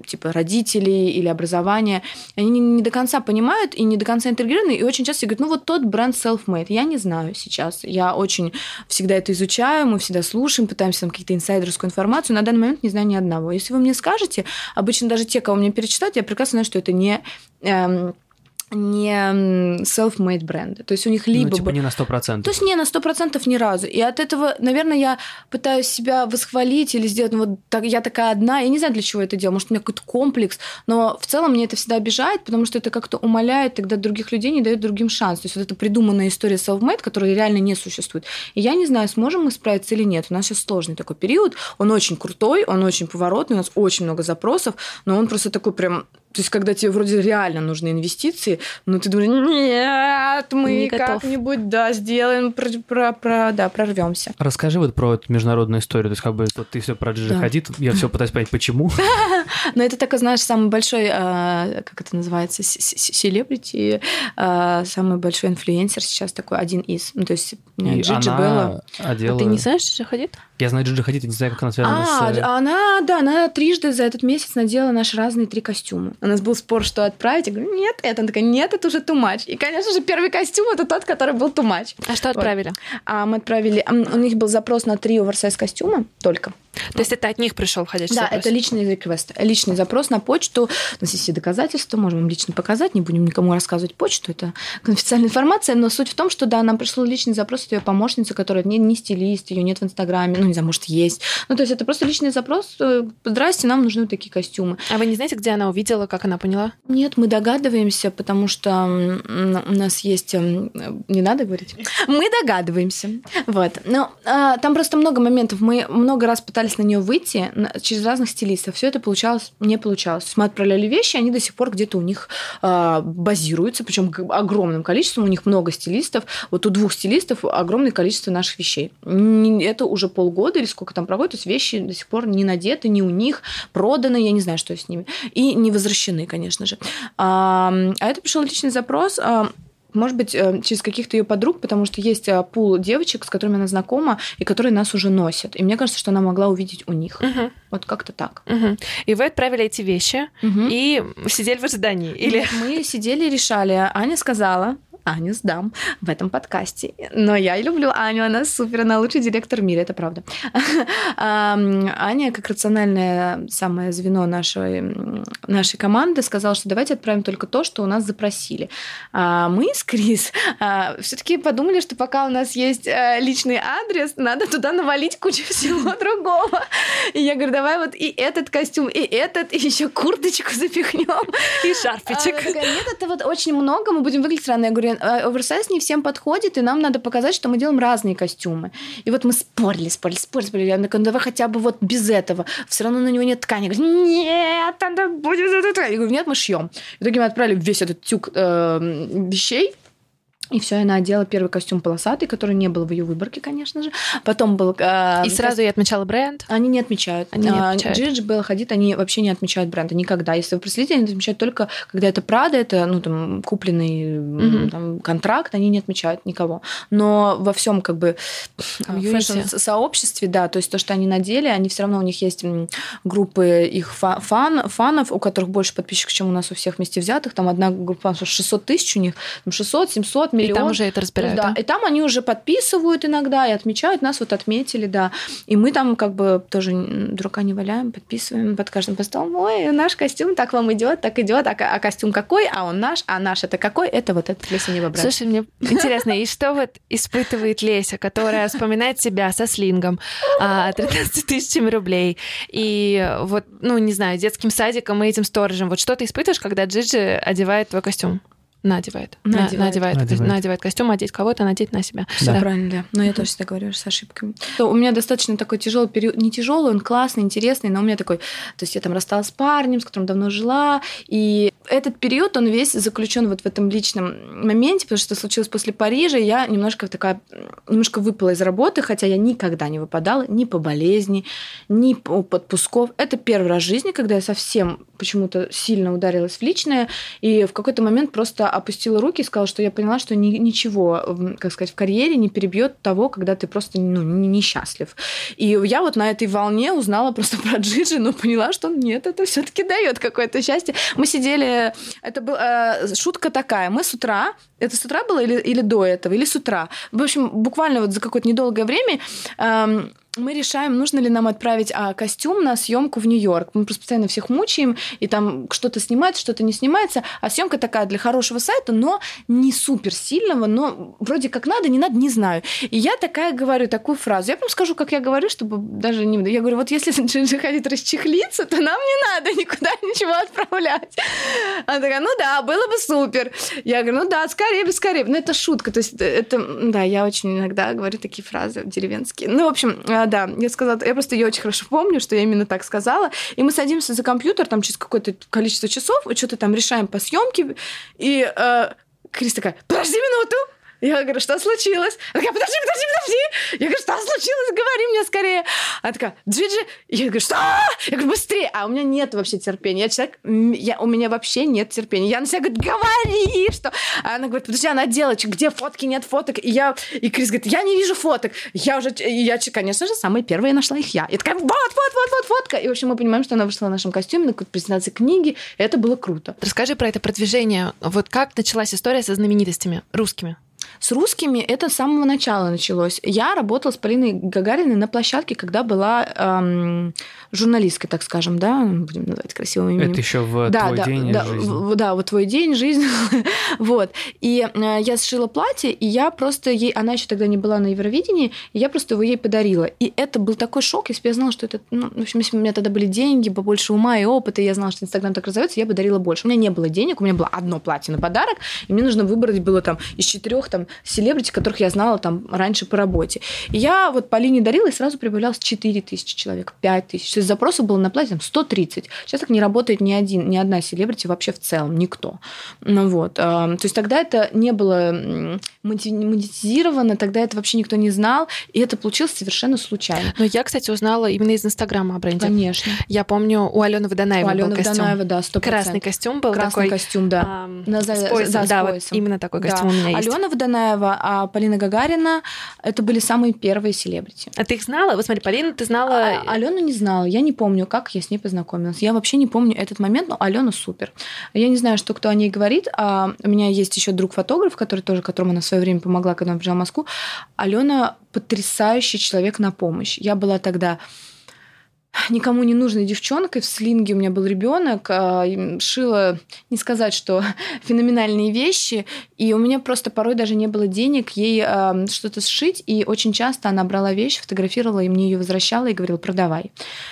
типа родителей или образования, они не, до конца понимают и не до конца интегрированы, и очень часто говорят, ну вот тот бренд self-made. Я не знаю сейчас. Я очень всегда это изучаю, мы всегда слушаем, пытаемся там какие-то инсайдерскую информацию. На данный момент не знаю ни одного. Если вы мне скажете, обычно даже те, кого мне перечитать, я прекрасно знаю, что это не эм, не self-made бренды. То есть у них либо... Ну, типа не на 100%. То есть не на 100% ни разу. И от этого, наверное, я пытаюсь себя восхвалить или сделать, ну вот так, я такая одна. Я не знаю, для чего это делаю. Может, у меня какой-то комплекс. Но в целом мне это всегда обижает, потому что это как-то умаляет тогда других людей, не дает другим шанс. То есть вот эта придуманная история self-made, которая реально не существует. И я не знаю, сможем мы справиться или нет. У нас сейчас сложный такой период. Он очень крутой, он очень поворотный, у нас очень много запросов, но он просто такой прям то есть, когда тебе вроде реально нужны инвестиции, но ты думаешь, нет, мы как-нибудь, да, сделаем, про, про, про, да, прорвемся. Расскажи вот про эту международную историю. То есть, как бы вот ты все про Джиджи да. ходит, я все пытаюсь понять, почему. Но это такой, знаешь, самый большой, а, как это называется, селебрити, а, самый большой инфлюенсер сейчас такой, один из. Ну, то есть, Джиджи Белла. А ты не знаешь, Джиджи Хадид? Я знаю Джиджи Хадид, не знаю, как она связана а, с... она, да, она трижды за этот месяц надела наши разные три костюма. У нас был спор, что отправить. Я говорю, нет, это. Она такая, нет, это уже much. И, конечно же, первый костюм это тот, который был much. А что отправили? Вот. А мы отправили... У них был запрос на три оверсайз костюма только. То есть это от них пришел входящий да, запрос? Да, это личный реквест. Личный запрос на почту. У нас есть все доказательства, можем вам лично показать, не будем никому рассказывать почту, это конфиденциальная информация, но суть в том, что да, нам пришел личный запрос от ее помощницы, которая не, не стилист, ее нет в Инстаграме, ну, не знаю, может, есть. Ну, то есть это просто личный запрос. Э, Здрасте, нам нужны вот такие костюмы. А вы не знаете, где она увидела, как она поняла? Нет, мы догадываемся, потому что у нас есть... Эм, не надо говорить? Мы догадываемся. Вот. Но а, там просто много моментов. Мы много раз пытались на нее выйти через разных стилистов. Все это получалось, не получалось. Мы отправляли вещи, они до сих пор где-то у них а, базируются, причем огромным количеством. У них много стилистов. Вот у двух стилистов огромное количество наших вещей. Это уже полгода или сколько там проходит, то есть вещи до сих пор не надеты, не у них, проданы, я не знаю, что с ними. И не возвращены, конечно же. А, а это пришел личный запрос. А, может быть, э, через каких-то ее подруг, потому что есть э, пул девочек, с которыми она знакома, и которые нас уже носят. И мне кажется, что она могла увидеть у них. Угу. Вот как-то так. Угу. И вы отправили эти вещи угу. и сидели в ожидании? Или... Мы сидели и решали. Аня сказала, Аню сдам в этом подкасте. Но я люблю Аню, она супер, она лучший директор мира, это правда. Аня, как рациональное самое звено нашей, нашей команды, сказала, что давайте отправим только то, что у нас запросили. А мы с Крис а, все-таки подумали, что пока у нас есть э, личный адрес, надо туда навалить кучу всего другого. И я говорю, давай вот и этот костюм, и этот, и еще курточку запихнем. И шарфичек. А, Нет, это вот очень много, мы будем выглядеть странно. Я говорю, а, оверсайз не всем подходит, и нам надо показать, что мы делаем разные костюмы. И вот мы спорили, спорили, спорили, спорили. Я говорю, давай хотя бы вот без этого. Все равно на него нет ткани. Я говорю, нет, надо будет это. Я говорю, нет, мы шьем. В итоге мы отправили весь этот тюк э, вещей и все, она одела первый костюм полосатый, который не был в ее выборке, конечно же. Потом был... Э, и сразу ко... я отмечала бренд? Они не отмечают. Они не отмечают. Джиджи, Белла Хадид, они вообще не отмечают бренда никогда. Если вы проследите, они отмечают только, когда это Прада, это, ну, там, купленный угу. там, контракт, они не отмечают никого. Но во всем как бы фэшн-сообществе, да, то есть то, что они надели, они все равно, у них есть группы их фан, фанов, у которых больше подписчиков, чем у нас у всех вместе взятых. Там одна группа 600 тысяч у них, 600, 700, миллион. И там уже это разбирают, да? да? И там они уже подписывают иногда и отмечают, нас вот отметили, да. И мы там как бы тоже дурака не валяем, подписываем под каждым постом, ой, наш костюм так вам идет, так идет, а, а костюм какой, а он наш, а наш это какой, это вот этот Леся не выбрать. Слушай, мне интересно, и что вот испытывает Леся, которая вспоминает себя со слингом, 13 а, тысячами рублей, и вот, ну, не знаю, детским садиком и этим сторожем. Вот что ты испытываешь, когда Джиджи одевает твой костюм? Надевает. Надевает. надевает. надевает. надевает костюм, одеть кого-то, надеть на себя. Да, да. правильно, да. Но я тоже всегда говорю с ошибками. У меня достаточно такой тяжелый период, не тяжелый, он классный, интересный, но у меня такой, то есть я там рассталась с парнем, с которым давно жила, и этот период, он весь заключен вот в этом личном моменте, потому что случилось после Парижа, и я немножко такая, немножко выпала из работы, хотя я никогда не выпадала ни по болезни, ни по подпусков. Это первый раз в жизни, когда я совсем почему-то сильно ударилась в личное, и в какой-то момент просто опустила руки и сказала, что я поняла, что ни, ничего, как сказать, в карьере не перебьет того, когда ты просто ну, несчастлив. И я вот на этой волне узнала просто про Джиджи, но поняла, что нет, это все-таки дает какое-то счастье. Мы сидели, это была э, шутка такая, мы с утра это с утра было или, или до этого, или с утра. В общем, буквально вот за какое-то недолгое время эм, мы решаем, нужно ли нам отправить а, костюм на съемку в Нью-Йорк. Мы просто постоянно всех мучаем, и там что-то снимается, что-то не снимается. А съемка такая для хорошего сайта, но не супер сильного, но вроде как надо, не надо, не знаю. И я такая говорю такую фразу. Я прям скажу, как я говорю, чтобы даже не... Я говорю, вот если хотит расчехлиться, то нам не надо никуда ничего отправлять. Она такая, ну да, было бы супер. Я говорю, ну да, скорее бы, скорее. Ну это шутка. То есть это, да, я очень иногда говорю такие фразы деревенские. Ну, в общем, да, я сказала, я просто ее очень хорошо помню, что я именно так сказала. И мы садимся за компьютер там через какое-то количество часов, что-то там решаем по съемке. И э, Крис такая, подожди минуту, я говорю, что случилось? Она такая, подожди, подожди, подожди. Я говорю, что случилось? Говори мне скорее. Она такая, Джиджи. Я говорю, что? Я говорю, быстрее. А у меня нет вообще терпения. Я человек, я, у меня вообще нет терпения. Я на себя говорю, говори, что... А она говорит, подожди, она делает, где фотки, нет фоток. И я, и Крис говорит, я не вижу фоток. Я уже, я, конечно же, самые первые нашла их я. И такая, вот, вот, вот, вот, фотка. И, в общем, мы понимаем, что она вышла в нашем костюме на какую-то презентацию книги. И это было круто. Расскажи про это продвижение. Вот как началась история со знаменитостями русскими? С русскими это с самого начала началось. Я работала с Полиной Гагариной на площадке, когда была эм, журналисткой, так скажем, да, будем называть красивым именем. Это еще в да, твой да, день да, жизни. В, да, вот твой день, жизнь. вот. И э, я сшила платье, и я просто ей, она еще тогда не была на Евровидении, и я просто его ей подарила. И это был такой шок, если бы я знала, что это, ну, в общем, если бы у меня тогда были деньги, побольше ума и опыта, и я знала, что Инстаграм так разовьется, я бы дарила больше. У меня не было денег, у меня было одно платье на подарок, и мне нужно выбрать было там из четырех там селебрити, которых я знала там раньше по работе. И я вот по линии дарила, и сразу прибавлялось 4 тысячи человек, 5 тысяч. То есть запросов было на платье там 130. Сейчас так не работает ни один, ни одна селебрити вообще в целом, никто. Ну вот. А, то есть тогда это не было монетизировано, тогда это вообще никто не знал, и это получилось совершенно случайно. Но я, кстати, узнала именно из Инстаграма о бренде. Конечно. Я помню, у Алены Водонаевой у Алены был костюм. Водонаева, да, 100%. Красный костюм был Красный такой. костюм, да. А, На, за, с поясом. Да, да вот именно такой костюм да. у меня есть. Алена Водонаева, а Полина Гагарина, это были самые первые селебрити. А ты их знала? Вот смотри, Полина, ты знала... А, Алену не знала, я не помню, как я с ней познакомилась. Я вообще не помню этот момент, но Алена супер. Я не знаю, что кто о ней говорит, а у меня есть еще друг-фотограф, который тоже, которому она в свое время помогла, когда она приезжала в Москву. Алена потрясающий человек на помощь. Я была тогда никому не нужной девчонкой. В слинге у меня был ребенок, а, шила, не сказать, что феноменальные вещи, и у меня просто порой даже не было денег ей а, что-то сшить, и очень часто она брала вещь, фотографировала, и мне ее возвращала и говорила, продавай.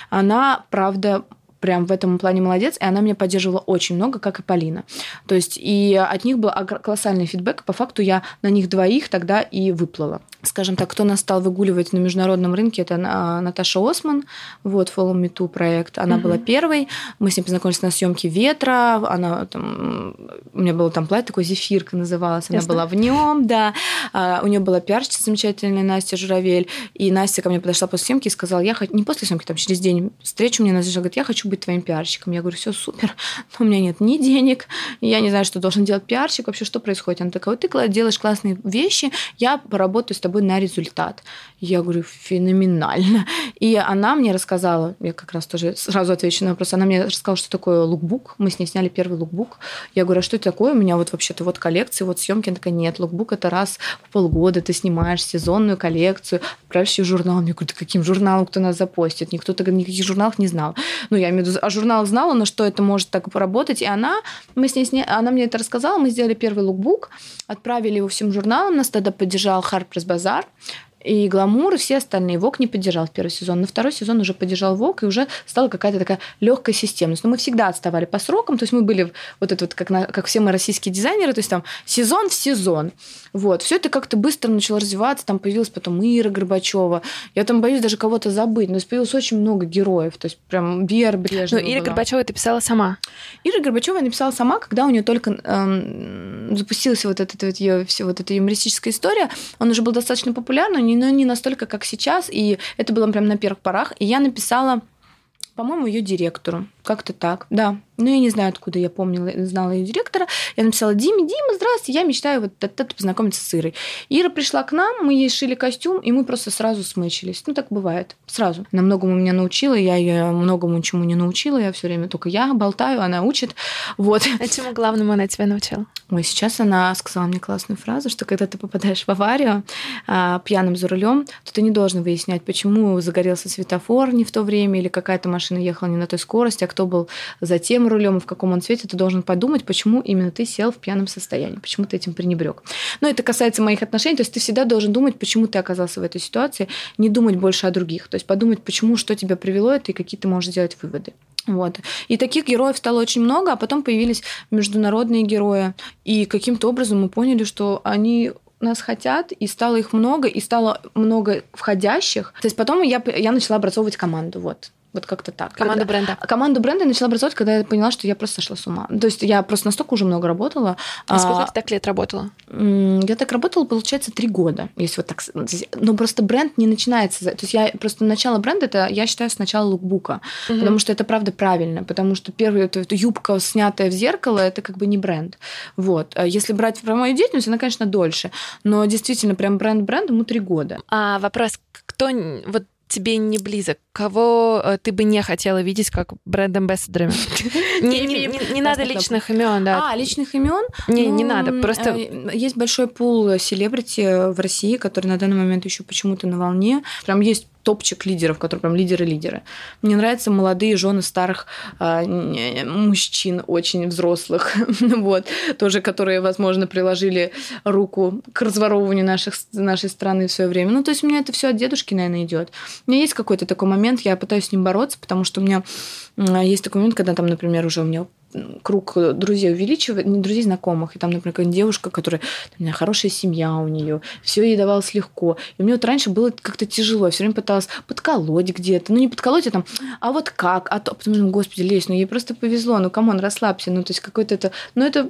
Она, правда, прям в этом плане молодец, и она меня поддерживала очень много, как и Полина. То есть и от них был колоссальный фидбэк, по факту я на них двоих тогда и выплыла. Скажем так, кто нас стал выгуливать на международном рынке, это Наташа Осман, вот Follow Me Too проект, она uh-huh. была первой, мы с ней познакомились на съемке «Ветра», она там, у меня было там платье такое «Зефирка» называлась, она Ясно. была в нем, да, а, у нее была пиарщица замечательная Настя Журавель, и Настя ко мне подошла после съемки и сказала, я хочу, не после съемки, там через день встречу мне, Настя говорит, я хочу быть твоим пиарщиком. Я говорю, все супер, но у меня нет ни денег, я не знаю, что должен делать пиарщик, вообще что происходит. Она такая, вот ты делаешь классные вещи, я поработаю с тобой на результат. Я говорю, феноменально. И она мне рассказала, я как раз тоже сразу отвечу на вопрос, она мне рассказала, что такое лукбук. Мы с ней сняли первый лукбук. Я говорю, а что это такое? У меня вот вообще-то вот коллекции, вот съемки. Она такая, нет, лукбук это раз в полгода ты снимаешь сезонную коллекцию, отправишь ее в журнал. Я говорю, да каким журналом кто нас запостит? Никто тогда никаких журналов не знал. Ну, я имею в виду, а журнал знала, но что это может так поработать. И она, мы с ней, сня... она мне это рассказала, мы сделали первый лукбук, отправили его всем журналам, нас тогда поддержал Harper's Bazaar, и Гламур, и все остальные. Вок не поддержал в первый сезон. На второй сезон уже поддержал Вок, и уже стала какая-то такая легкая системность. Но мы всегда отставали по срокам, то есть мы были вот это вот, как, на, как все мы российские дизайнеры, то есть там сезон в сезон. Вот. Все это как-то быстро начало развиваться, там появилась потом Ира Горбачева. Я там боюсь даже кого-то забыть, но появилось очень много героев, то есть прям Вера Брежнева Но Ира была. Горбачева это писала сама? Ира Горбачева написала сама, когда у нее только эм, запустилась вот эта вот ее, все вот эта юмористическая история. Он уже был достаточно популярный, но не настолько, как сейчас, и это было прям на первых порах. И я написала по-моему, ее директору. Как-то так, да. Ну, я не знаю, откуда я помнила, знала ее директора. Я написала, Диме, Дима, здравствуйте, я мечтаю вот это познакомиться с Ирой. Ира пришла к нам, мы ей шили костюм, и мы просто сразу смычились. Ну, так бывает, сразу. На многому меня научила, я ее многому чему не научила, я все время только я болтаю, она учит. Вот. А чему главному она тебя научила? Ой, сейчас она сказала мне классную фразу, что когда ты попадаешь в аварию а, пьяным за рулем, то ты не должен выяснять, почему загорелся светофор не в то время или какая-то машина ехала не на той скорости, а кто был за тем рулем и в каком он цвете, ты должен подумать, почему именно ты сел в пьяном состоянии, почему ты этим пренебрег. Но это касается моих отношений, то есть ты всегда должен думать, почему ты оказался в этой ситуации, не думать больше о других, то есть подумать, почему, что тебя привело это и какие ты можешь сделать выводы. Вот. И таких героев стало очень много, а потом появились международные герои. И каким-то образом мы поняли, что они нас хотят, и стало их много, и стало много входящих. То есть потом я, я начала образовывать команду. Вот. Вот как-то так. Команду когда... бренда. Команду бренда я начала образовывать, когда я поняла, что я просто сошла с ума. То есть я просто настолько уже много работала. А сколько ты так лет работала? Я так работала, получается, три года, если вот так. Но просто бренд не начинается. То есть я просто начало бренда это я считаю сначала лукбука, угу. потому что это правда правильно, потому что первая эта юбка снятая в зеркало это как бы не бренд. Вот. А если брать про мою деятельность, она, конечно, дольше, но действительно прям бренд бренд ему три года. А вопрос, кто вот тебе не близок? Кого э, ты бы не хотела видеть как бренд-амбассадорами? Не, надо личных имен, да. А, личных имен? Не, ну, не надо. Просто э, есть большой пул селебрити в России, который на данный момент еще почему-то на волне. Прям есть топчик лидеров, которые прям лидеры-лидеры. Мне нравятся молодые жены старых э, мужчин, очень взрослых, вот, тоже, которые, возможно, приложили руку к разворовыванию наших, нашей страны в свое время. Ну, то есть у меня это все от дедушки, наверное, идет. У меня есть какой-то такой момент, я пытаюсь с ним бороться, потому что у меня есть такой момент, когда там, например, уже у меня круг друзей увеличивает, не друзей знакомых, и там, например, девушка, которая, у меня хорошая семья у нее, все ей давалось легко. И мне вот раньше было как-то тяжело, я все время пыталась подколоть где-то, ну не подколоть, а там, а вот как, а то, потом, господи, лезь, ну ей просто повезло, ну come on, расслабься, ну то есть какой-то это, ну это,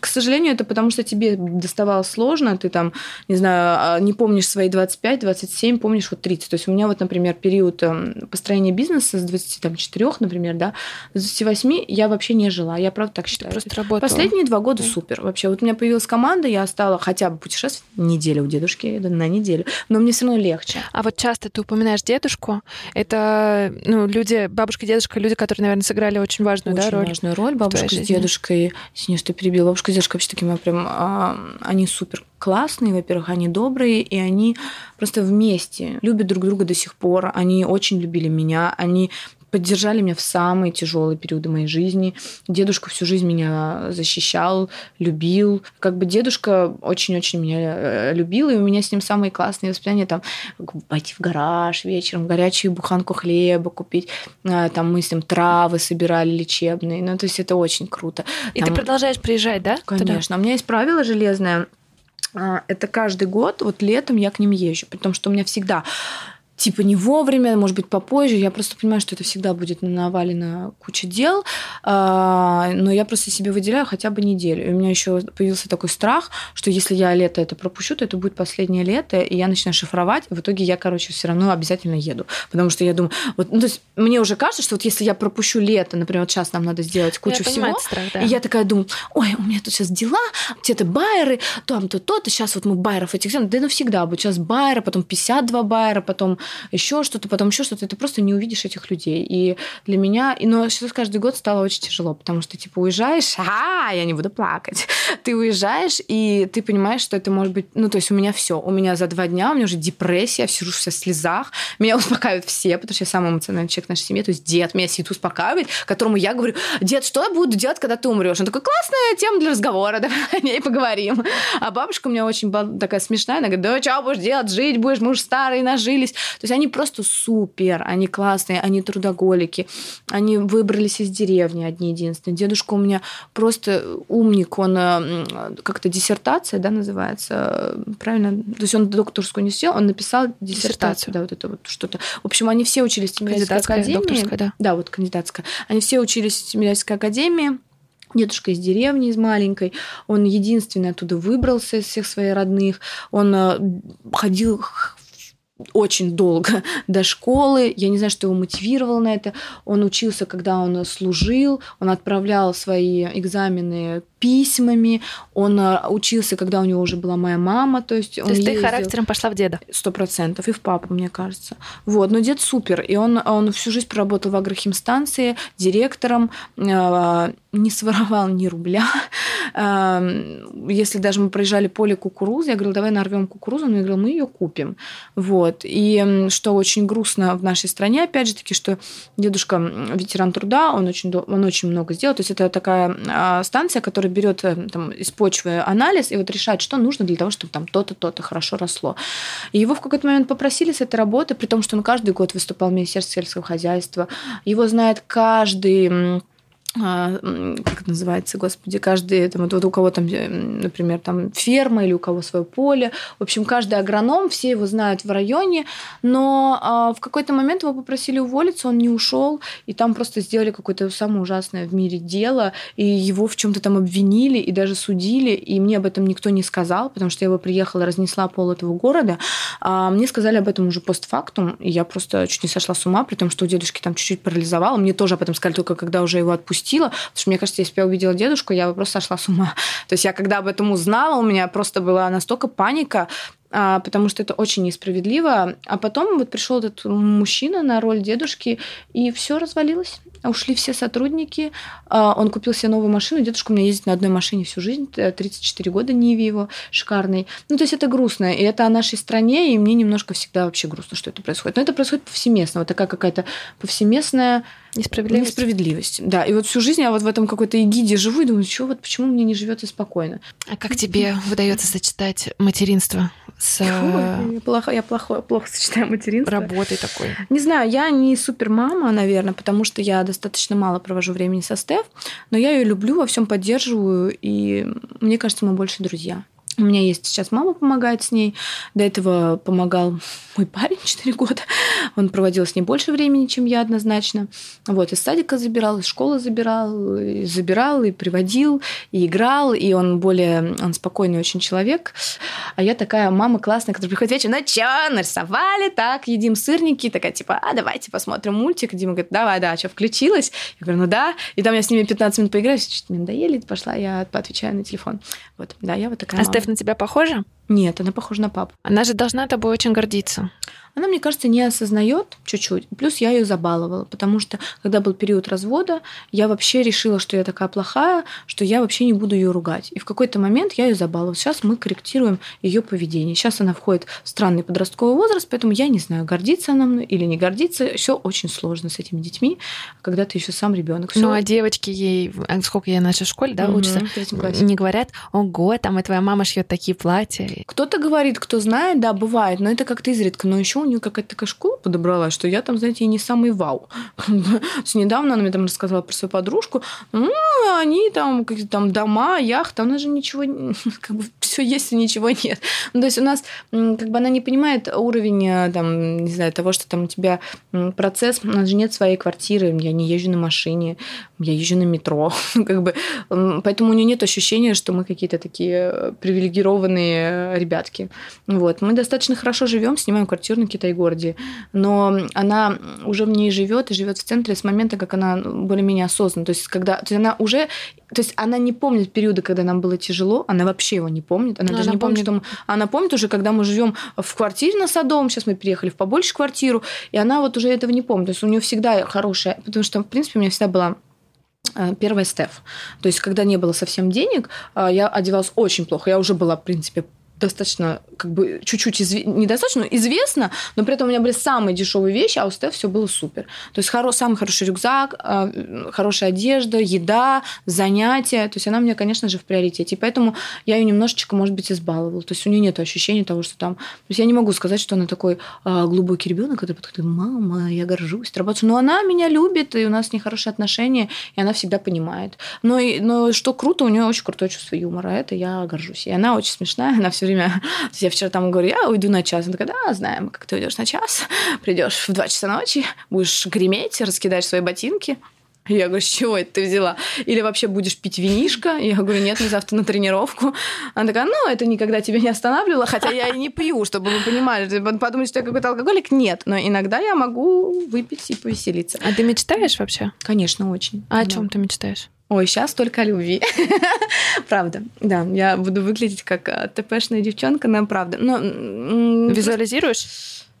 к сожалению, это потому что тебе доставалось сложно, ты там, не знаю, а, не помнишь свои 25, 27, помнишь вот 30. То есть у меня вот, например, период эм, построения бизнеса с 24, например, да, с 28 я вообще не жила жила. Я правда так считаю. Просто работала. Последние два года супер. Вообще, вот у меня появилась команда, я стала хотя бы путешествовать неделю у дедушки, да, на неделю. Но мне все равно легче. А вот часто ты упоминаешь дедушку. Это, ну, люди, бабушка, дедушка, люди, которые, наверное, сыграли очень важную очень да, роль. важную роль. Бабушка с дедушкой, извини, что перебила. Бабушка с дедушкой вообще такие прям, а, они супер классные, во-первых, они добрые, и они просто вместе любят друг друга до сих пор. Они очень любили меня, они поддержали меня в самые тяжелые периоды моей жизни. Дедушка всю жизнь меня защищал, любил. Как бы дедушка очень-очень меня э, любил, и у меня с ним самые классные воспоминания. Там пойти в гараж вечером, горячую буханку хлеба купить. А, там мы с ним травы собирали лечебные. Ну, то есть это очень круто. И там... ты продолжаешь приезжать, да? Конечно. Туда? У меня есть правило железное. А, это каждый год, вот летом я к ним езжу, потому что у меня всегда типа не вовремя, может быть, попозже. Я просто понимаю, что это всегда будет навалено куча дел, а, но я просто себе выделяю хотя бы неделю. И у меня еще появился такой страх, что если я лето это пропущу, то это будет последнее лето, и я начинаю шифровать, в итоге я, короче, все равно обязательно еду. Потому что я думаю, вот, ну, то есть мне уже кажется, что вот если я пропущу лето, например, вот сейчас нам надо сделать кучу я всего, страх, да. и я такая думаю, ой, у меня тут сейчас дела, где-то байеры, там-то, то-то, сейчас вот мы байеров этих да навсегда будет. Сейчас байеры, потом 52 байера, потом еще что-то, потом еще что-то, ты просто не увидишь этих людей. И для меня, и, но сейчас каждый год стало очень тяжело, потому что, типа, уезжаешь, а, я не буду плакать. Ты уезжаешь, и ты понимаешь, что это может быть, ну, то есть у меня все, у меня за два дня, у меня уже депрессия, я сижу вся в слезах, меня успокаивают все, потому что я самый эмоциональный человек в нашей семье, то есть дед меня сидит успокаивает, которому я говорю, дед, что я буду делать, когда ты умрешь? Он такой, классная тема для разговора, давай о ней поговорим. А бабушка у меня очень такая смешная, она говорит, да что будешь делать, жить будешь, мы уже старые нажились. То есть они просто супер, они классные, они трудоголики, они выбрались из деревни одни единственные. Дедушка у меня просто умник, он э, как-то диссертация, да, называется, правильно? То есть он докторскую не сел, он написал диссертацию, диссертацию. да, вот это вот что-то. В общем, они все учились в Тимирязевской академии. да. Да, вот кандидатская. Они все учились в Тимирязевской академии. Дедушка из деревни, из маленькой. Он единственный оттуда выбрался из всех своих родных. Он э, ходил очень долго до школы. Я не знаю, что его мотивировало на это. Он учился, когда он служил, он отправлял свои экзамены письмами, он э, учился, когда у него уже была моя мама, то есть То он есть ты характером пошла в деда. Сто процентов. И в папу, мне кажется. Вот. Но дед супер. И он, он всю жизнь проработал в агрохимстанции директором, э, не своровал ни рубля. Если даже мы проезжали поле кукурузы, я говорила, давай нарвем кукурузу, он говорил, мы ее купим. Вот. И что очень грустно в нашей стране, опять же таки, что дедушка ветеран труда, он очень, он очень много сделал. То есть это такая а, станция, которая берет э, там, из почвы анализ и вот решает, что нужно для того, чтобы там то-то, то-то хорошо росло. И его в какой-то момент попросили с этой работы, при том, что он каждый год выступал в Министерстве сельского хозяйства. Его знает каждый как это называется, господи, каждый, там, вот, вот у кого там, э, например, там ферма или у кого свое поле. В общем, каждый агроном, все его знают в районе, но а, в какой-то момент его попросили уволиться, он не ушел, и там просто сделали какое-то самое ужасное в мире дело, и его в чем-то там обвинили и даже судили, и мне об этом никто не сказал, потому что я его приехала, разнесла пол этого города. А мне сказали об этом уже постфактум, и я просто чуть не сошла с ума, при том, что у дедушки там чуть-чуть парализовало. Мне тоже об этом сказали только когда уже его отпустила, потому что мне кажется, если бы я увидела дедушку, я бы просто сошла с ума. То есть я когда об этом узнала, у меня просто была настолько паника, а, потому что это очень несправедливо. А потом вот пришел этот мужчина на роль дедушки, и все развалилось. Ушли все сотрудники. А, Он купил себе новую машину. Дедушка у меня ездит на одной машине всю жизнь. э, 34 года Ниве его шикарный. Ну, то есть это грустно. И это о нашей стране, и мне немножко всегда вообще грустно, что это происходит. Но это происходит повсеместно. Вот такая какая-то повсеместная Несправедливость. несправедливость. Да, и вот всю жизнь я вот в этом какой-то эгиде живу и думаю, что вот почему мне не живется спокойно. А как тебе удается сочетать материнство с Ой, я плохо, я плохо, плохо сочетаю материнство. работой такой? Не знаю, я не супер мама, наверное, потому что я достаточно мало провожу времени со Стеф, но я ее люблю, во всем поддерживаю, и мне кажется, мы больше друзья. У меня есть сейчас мама помогает с ней. До этого помогал мой парень 4 года. Он проводил с ней больше времени, чем я однозначно. Вот, из садика забирал, из школы забирал, и забирал, и приводил, и играл, и он более, он спокойный очень человек. А я такая мама классная, которая приходит вечером, ну чё, нарисовали, так, едим сырники, такая типа, а давайте посмотрим мультик. Дима говорит, давай, да, что, включилась? Я говорю, ну да. И там я с ними 15 минут поиграю, чуть-чуть мне надоели, пошла, я поотвечаю на телефон. Вот, да, я вот такая А мама. Стеф на тебя похожа? Нет, она похожа на папу. Она же должна тобой очень гордиться. Она, мне кажется, не осознает чуть-чуть. Плюс я ее забаловала, потому что когда был период развода, я вообще решила, что я такая плохая, что я вообще не буду ее ругать. И в какой-то момент я ее забаловала. Сейчас мы корректируем ее поведение. Сейчас она входит в странный подростковый возраст, поэтому я не знаю, гордится она мной или не гордится. Все очень сложно с этими детьми, когда ты еще сам ребенок. Ну, а девочки ей, а сколько я в школе, да, учатся, не говорят, ого, там и твоя мама шьет такие платья. Кто-то говорит, кто знает, да, бывает, но это как-то изредка. Но еще у нее какая-то такая школа подобралась, что я там, знаете, не самый вау. Недавно она мне там рассказала про свою подружку. Они там, какие-то там дома, яхта, у нас же ничего, как бы все есть и ничего нет. Ну, то есть у нас, как бы она не понимает уровень, э, там, не знаю, того, что там у тебя процесс, у нас же нет своей квартиры, я не езжу на машине, я езжу на метро, как бы, поэтому у нее нет ощущения, что мы какие-то такие э, привилегированные э, ребятки. Вот. Мы достаточно хорошо живем, снимаем квартиру на Китай-городе, но она уже в ней живет и живет в центре с момента, как она более-менее осознанна. То есть, когда то есть она уже, то есть она не помнит периода, когда нам было тяжело, она вообще его не помнит. Она Но даже она не помнит, помнит- что мы- она помнит уже, когда мы живем в квартире на Садовом, сейчас мы переехали в побольше квартиру, и она вот уже этого не помнит. То есть у нее всегда хорошая, потому что, в принципе, у меня всегда была э, первая Стеф. То есть, когда не было совсем денег, э, я одевалась очень плохо. Я уже была, в принципе, достаточно, как бы, чуть-чуть, изв... недостаточно, но известно, но при этом у меня были самые дешевые вещи, а у Стеф все было супер. То есть хоро... самый хороший рюкзак, э, хорошая одежда, еда, занятия. То есть она у меня, конечно же, в приоритете. И поэтому я ее немножечко, может быть, избаловала. То есть у нее нет ощущения того, что там... То есть я не могу сказать, что она такой э, глубокий ребенок, который подходит, мама, я горжусь работаю. Но она меня любит, и у нас с ней хорошие отношения, и она всегда понимает. Но, и- но что круто, у нее очень крутое чувство юмора. Это я горжусь. И она очень смешная, она все время... То есть Я вчера там говорю, я уйду на час. Она такая, да, знаем, как ты уйдешь на час. Придешь в 2 часа ночи, будешь греметь, раскидаешь свои ботинки. Я говорю, с чего это ты взяла? Или вообще будешь пить винишко? Я говорю, нет, мы завтра на тренировку. Она такая, ну, это никогда тебя не останавливало, хотя я и не пью, чтобы вы понимали. Подумать, что я какой-то алкоголик? Нет, но иногда я могу выпить и повеселиться. А ты мечтаешь вообще? Конечно, очень. А да. о чем ты мечтаешь? Ой, сейчас только о любви. правда. Да, я буду выглядеть как э, ТПшная девчонка, но правда. Но, Визуализируешь?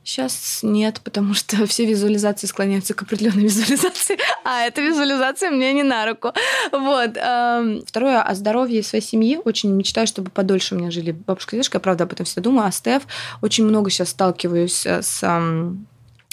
Сейчас нет, потому что все визуализации склоняются к определенной визуализации, а эта визуализация мне не на руку. Вот. Эм, второе, о здоровье своей семьи. Очень мечтаю, чтобы подольше у меня жили бабушка и дедушка. Я правда об этом всегда думаю. А Стеф, очень много сейчас сталкиваюсь с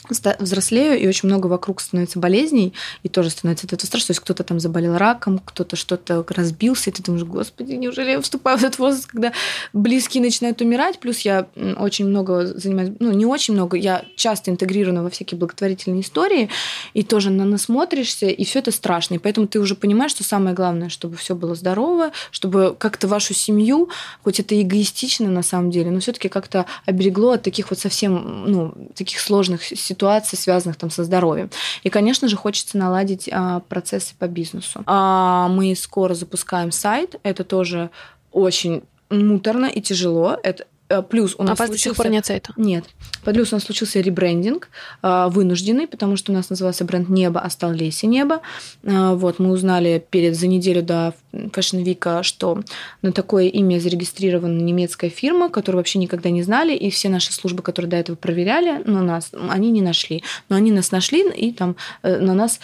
взрослею, и очень много вокруг становится болезней, и тоже становится от этого страшно. То есть кто-то там заболел раком, кто-то что-то разбился, и ты думаешь, господи, неужели я вступаю в этот возраст, когда близкие начинают умирать? Плюс я очень много занимаюсь, ну, не очень много, я часто интегрирована во всякие благотворительные истории, и тоже на насмотришься, и все это страшно. И поэтому ты уже понимаешь, что самое главное, чтобы все было здорово, чтобы как-то вашу семью, хоть это эгоистично на самом деле, но все-таки как-то оберегло от таких вот совсем, ну, таких сложных ситуаций, ситуаций, связанных там со здоровьем. И, конечно же, хочется наладить а, процессы по бизнесу. А, мы скоро запускаем сайт. Это тоже очень муторно и тяжело. Это плюс у нас а случился... до сих пор нет сайта? Нет. Плюс у нас случился ребрендинг э, вынужденный, потому что у нас назывался бренд «Небо», а стал «Леси Небо». Э, вот, мы узнали перед, за неделю до Fashion Week, что на такое имя зарегистрирована немецкая фирма, которую вообще никогда не знали, и все наши службы, которые до этого проверяли, но нас, они не нашли. Но они нас нашли и там на нас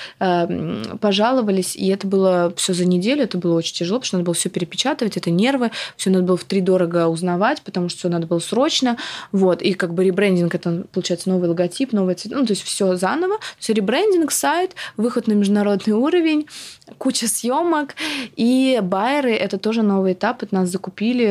пожаловались, и это было все за неделю, это было очень тяжело, потому что надо было все перепечатывать, это нервы, все надо было в три дорого узнавать, потому что надо было срочно, вот, и как бы ребрендинг, это, получается, новый логотип, новый цвет, ну, то есть все заново, все ребрендинг, сайт, выход на международный уровень, куча съемок, и байеры — это тоже новый этап, это нас закупили,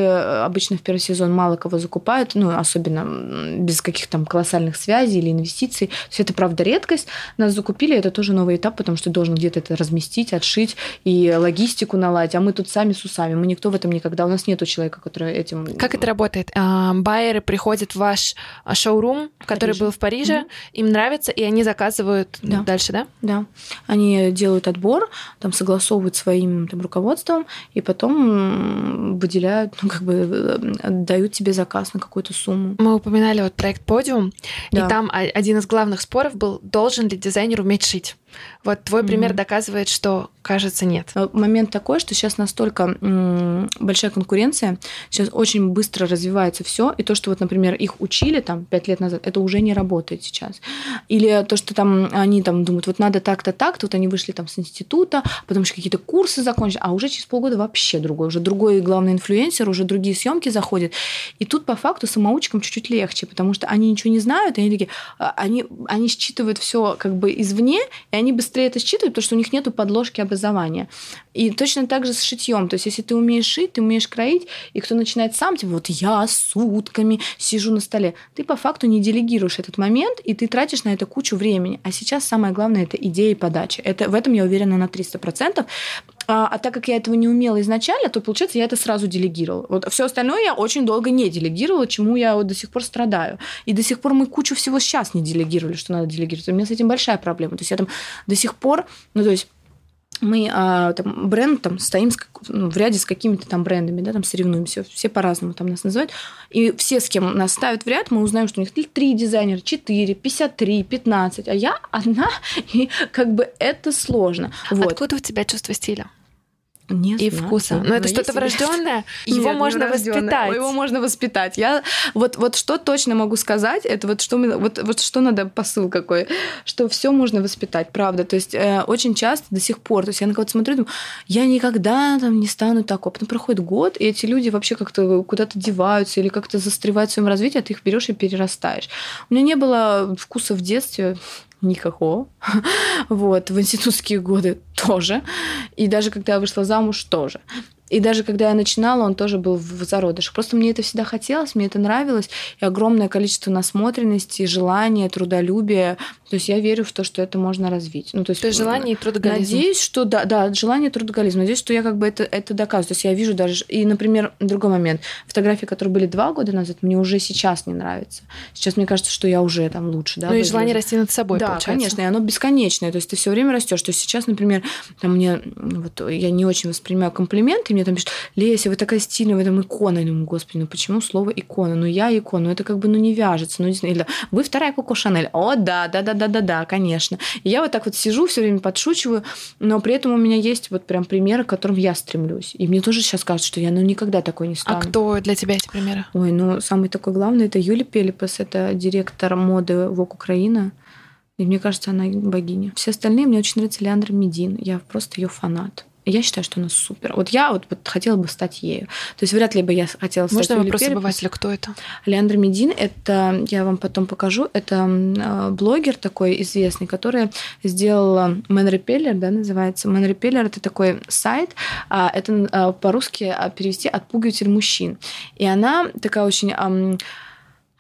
обычно в первый сезон мало кого закупают, ну, особенно без каких-то там колоссальных связей или инвестиций, то есть это, правда, редкость, нас закупили, это тоже новый этап, потому что ты должен где-то это разместить, отшить и логистику наладить, а мы тут сами с усами, мы никто в этом никогда, у нас нету человека, который этим... Как это работает? А, байеры приходят в ваш а, шоурум, который был в Париже, mm-hmm. им нравится, и они заказывают да. дальше, да? Да. Они делают отбор, там согласовывают своим там, руководством, и потом выделяют, ну, как бы э, дают тебе заказ на какую-то сумму. Мы упоминали вот проект Подиум, да. и там один из главных споров был, должен ли дизайнер уметь шить. Вот твой пример mm-hmm. доказывает, что, кажется, нет. Э, момент такой, что сейчас настолько м- большая конкуренция, сейчас очень быстро развивается все, и то, что вот, например, их учили там пять лет назад, это уже не работает сейчас. Или то, что там они там думают, вот надо так-то, так-то, вот они вышли там с института, потом еще какие-то курсы закончили, а уже через полгода вообще другой, уже другой главный инфлюенсер, уже другие съемки заходят. И тут по факту самоучкам чуть-чуть легче, потому что они ничего не знают, и они такие, а, они, они считывают все как бы извне, и они быстрее это считывают, потому что у них нет подложки образования. И точно так же с шитьем. То есть, если ты умеешь шить, ты умеешь кроить, и кто начинает сам, типа, вот я сутками сижу на столе, ты по факту не делегируешь этот момент, и ты тратишь на это кучу времени. А сейчас самое главное – это идея и подача. Это, в этом я уверена на 300%. А, а так как я этого не умела изначально, то, получается, я это сразу делегировала. Вот все остальное я очень долго не делегировала, чему я вот до сих пор страдаю. И до сих пор мы кучу всего сейчас не делегировали, что надо делегировать. У меня с этим большая проблема. То есть я там до сих пор, ну, то есть мы а, там, бренд там стоим с, ну, в ряде с какими-то там брендами, да, там соревнуемся, все по-разному там нас называют. И все, с кем нас ставят в ряд, мы узнаем, что у них три дизайнера, четыре, пятьдесят три, пятнадцать, а я одна, и как бы это сложно. Вот. Откуда у тебя чувство стиля? Не и знаю, вкуса. Но это что-то врожденное. Его Нет, можно воспитать. Его можно воспитать. Я вот вот что точно могу сказать, это вот что вот вот что надо посыл какой, что все можно воспитать, правда. То есть э, очень часто до сих пор, то есть я на кого-то смотрю, думаю, я никогда там не стану такой. Потом проходит год, и эти люди вообще как-то куда-то деваются или как-то застревают в своем развитии, а ты их берешь и перерастаешь. У меня не было вкуса в детстве никакого. Вот, в институтские годы тоже. И даже когда я вышла замуж, тоже. И даже когда я начинала, он тоже был в зародышах. Просто мне это всегда хотелось, мне это нравилось. И огромное количество насмотренности, желания, трудолюбия. То есть я верю в то, что это можно развить. Ну, то есть, то есть желание и трудоголизм. Надеюсь, что да, да, желание и трудоголизм. Надеюсь, что я как бы это, это доказываю. То есть я вижу даже... И, например, другой момент. Фотографии, которые были два года назад, мне уже сейчас не нравятся. Сейчас мне кажется, что я уже там лучше. Да, ну и желание расти над собой, Да, получается. конечно, и оно бесконечное. То есть ты все время растешь. То есть сейчас, например, там мне... Вот я не очень воспринимаю комплименты, и мне там пишут, Леся, вы такая стильная, вы там икона. Я думаю, господи, ну почему слово икона? Ну я икона, ну это как бы ну не вяжется. Ну, или вы вторая Коко Шанель. О, да, да, да, да, да, да, конечно. И я вот так вот сижу, все время подшучиваю, но при этом у меня есть вот прям примеры, к которым я стремлюсь. И мне тоже сейчас кажется, что я ну никогда такой не стану. А кто для тебя эти примеры? Ой, ну самый такой главный это Юлия Пелепас, это директор моды Vogue Украина. И мне кажется, она богиня. Все остальные мне очень нравится Леандра Медин. Я просто ее фанат. Я считаю, что она супер. Вот я вот, вот хотела бы стать ею. То есть вряд ли бы я хотела стать Можно вопрос обывателя, кто это? Леандр Медин, это, я вам потом покажу, это э, блогер такой известный, который сделал Repeller, да, называется. Repeller — это такой сайт, а, это э, по-русски а, перевести «отпугиватель мужчин». И она такая очень...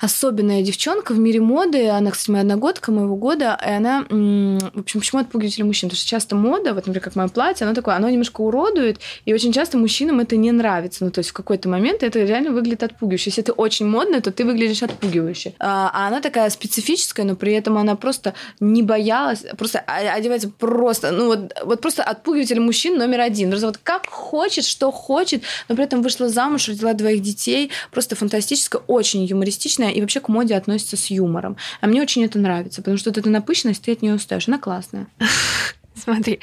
особенная девчонка в мире моды. Она, кстати, моя одногодка моего года. И она, в общем, почему отпугиватель мужчин? Потому что часто мода, вот, например, как мое платье, оно такое, оно немножко уродует, и очень часто мужчинам это не нравится. Ну, то есть в какой-то момент это реально выглядит отпугивающе. Если ты очень модная, то ты выглядишь отпугивающе. А, а она такая специфическая, но при этом она просто не боялась, просто одевается просто, ну вот, вот просто отпугиватель мужчин номер один. Просто вот как хочет, что хочет, но при этом вышла замуж, родила двоих детей. Просто фантастическая, очень юмористичная и вообще к моде относится с юмором. А мне очень это нравится, потому что вот эта напыщенность, ты от нее устаешь. Она классная. Смотри,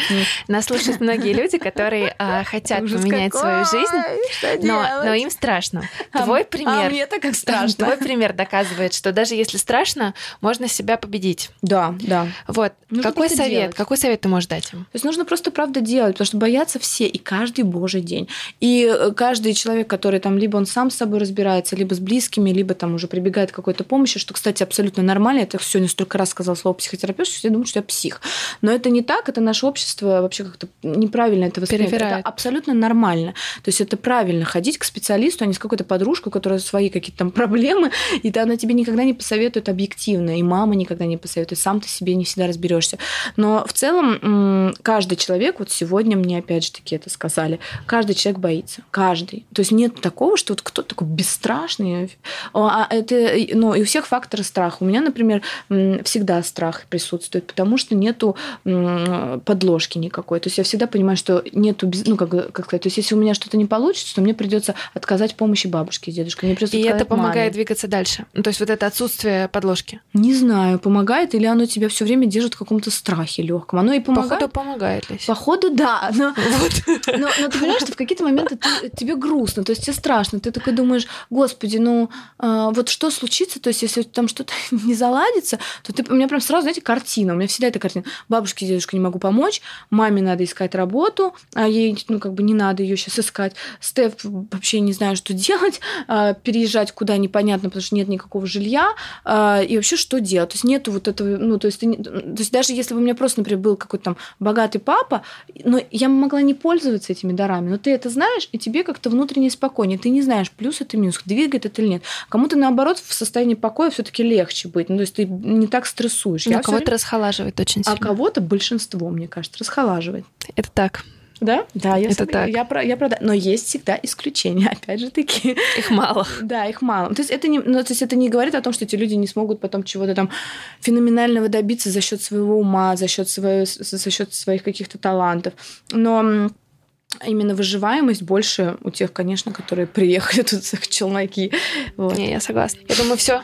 нас слушают многие люди, которые а, хотят Ужас поменять какой! свою жизнь, но, но им страшно. А Твой м- пример... А мне-то как страшно. Твой пример доказывает, что даже если страшно, можно себя победить. Да, да. Вот. Нужно какой совет? делать. Какой совет ты можешь дать им? То есть нужно просто правда делать, потому что боятся все и каждый божий день. И э, каждый человек, который там либо он сам с собой разбирается, либо с близкими, либо там уже прибегает к какой-то помощи, что, кстати, абсолютно нормально. Я так сегодня столько раз сказала слово психотерапевт, что все думают, что я псих. Но это не так, это наше общество вообще как-то неправильно это воспринимает. Перевирает. Это абсолютно нормально. То есть это правильно ходить к специалисту, а не с какой-то подружкой, у которой свои какие-то там проблемы, и она тебе никогда не посоветует объективно, и мама никогда не посоветует, сам ты себе не всегда разберешься. Но в целом каждый человек, вот сегодня мне опять же таки это сказали, каждый человек боится, каждый. То есть нет такого, что вот кто-то такой бесстрашный, а это, ну, и у всех факторы страха. У меня, например, всегда страх присутствует, потому что нету подложки никакой. То есть я всегда понимаю, что нету, ну, как, как сказать, то есть если у меня что-то не получится, то мне придется отказать помощи бабушке и дедушке. Мне придется И это помогает маме. двигаться дальше. Ну, То есть вот это отсутствие подложки. Не знаю, помогает или оно тебя все время держит в каком-то страхе легком. Оно и помогает. Походу помогает, Лесь. Походу, да. Но, но, но ты понимаешь, что в какие-то моменты ты- тебе грустно, то есть тебе страшно. Ты такой думаешь, господи, ну а, вот что случится, то есть если там что-то не заладится, то ты, у меня прям сразу, знаете, картина. У меня всегда эта картина. Бабушке, дедушке не могу помочь, маме надо искать работу, а ей, ну, как бы не надо ее сейчас искать. Стеф вообще не знаю, что делать, а, переезжать куда непонятно, потому что нет никакого жилья, а, и вообще что делать? То есть нету вот этого, ну, то есть, ты то есть даже если бы у меня просто, например, был какой-то там богатый папа, но я могла не пользоваться этими дарами, но ты это знаешь, и тебе как-то внутренне спокойнее. Ты не знаешь, плюс это минус, двигает это или нет. Кому-то, наоборот, в состоянии покоя все таки легче быть. Ну, то есть ты не так стрессуешь. Но Я кого-то время- расхолаживает очень А сильно. кого-то большинство, мне кажется, расхолаживает. Это так. Да? Да, я, Это сог- так. я, про, я про- Но есть всегда исключения, опять же таки. Их мало. Да, их мало. То есть это не, ну, то есть это не говорит о том, что эти люди не смогут потом чего-то там феноменального добиться за счет своего ума, за счет своего, за счет своих каких-то талантов. Но именно выживаемость больше у тех, конечно, которые приехали тут в челноки. Вот. Не, я согласна. Я думаю, все.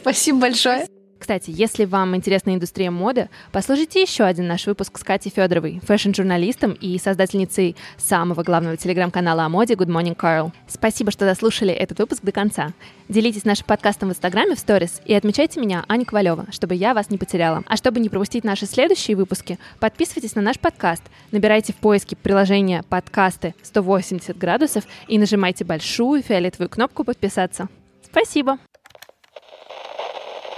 Спасибо большое. Кстати, если вам интересна индустрия моды, послушайте еще один наш выпуск с Катей Федоровой, фэшн-журналистом и создательницей самого главного телеграм-канала о моде Good Morning Carl. Спасибо, что дослушали этот выпуск до конца. Делитесь нашим подкастом в Инстаграме в сторис и отмечайте меня, Аня Ковалева, чтобы я вас не потеряла. А чтобы не пропустить наши следующие выпуски, подписывайтесь на наш подкаст, набирайте в поиске приложение «Подкасты 180 градусов» и нажимайте большую фиолетовую кнопку «Подписаться». Спасибо!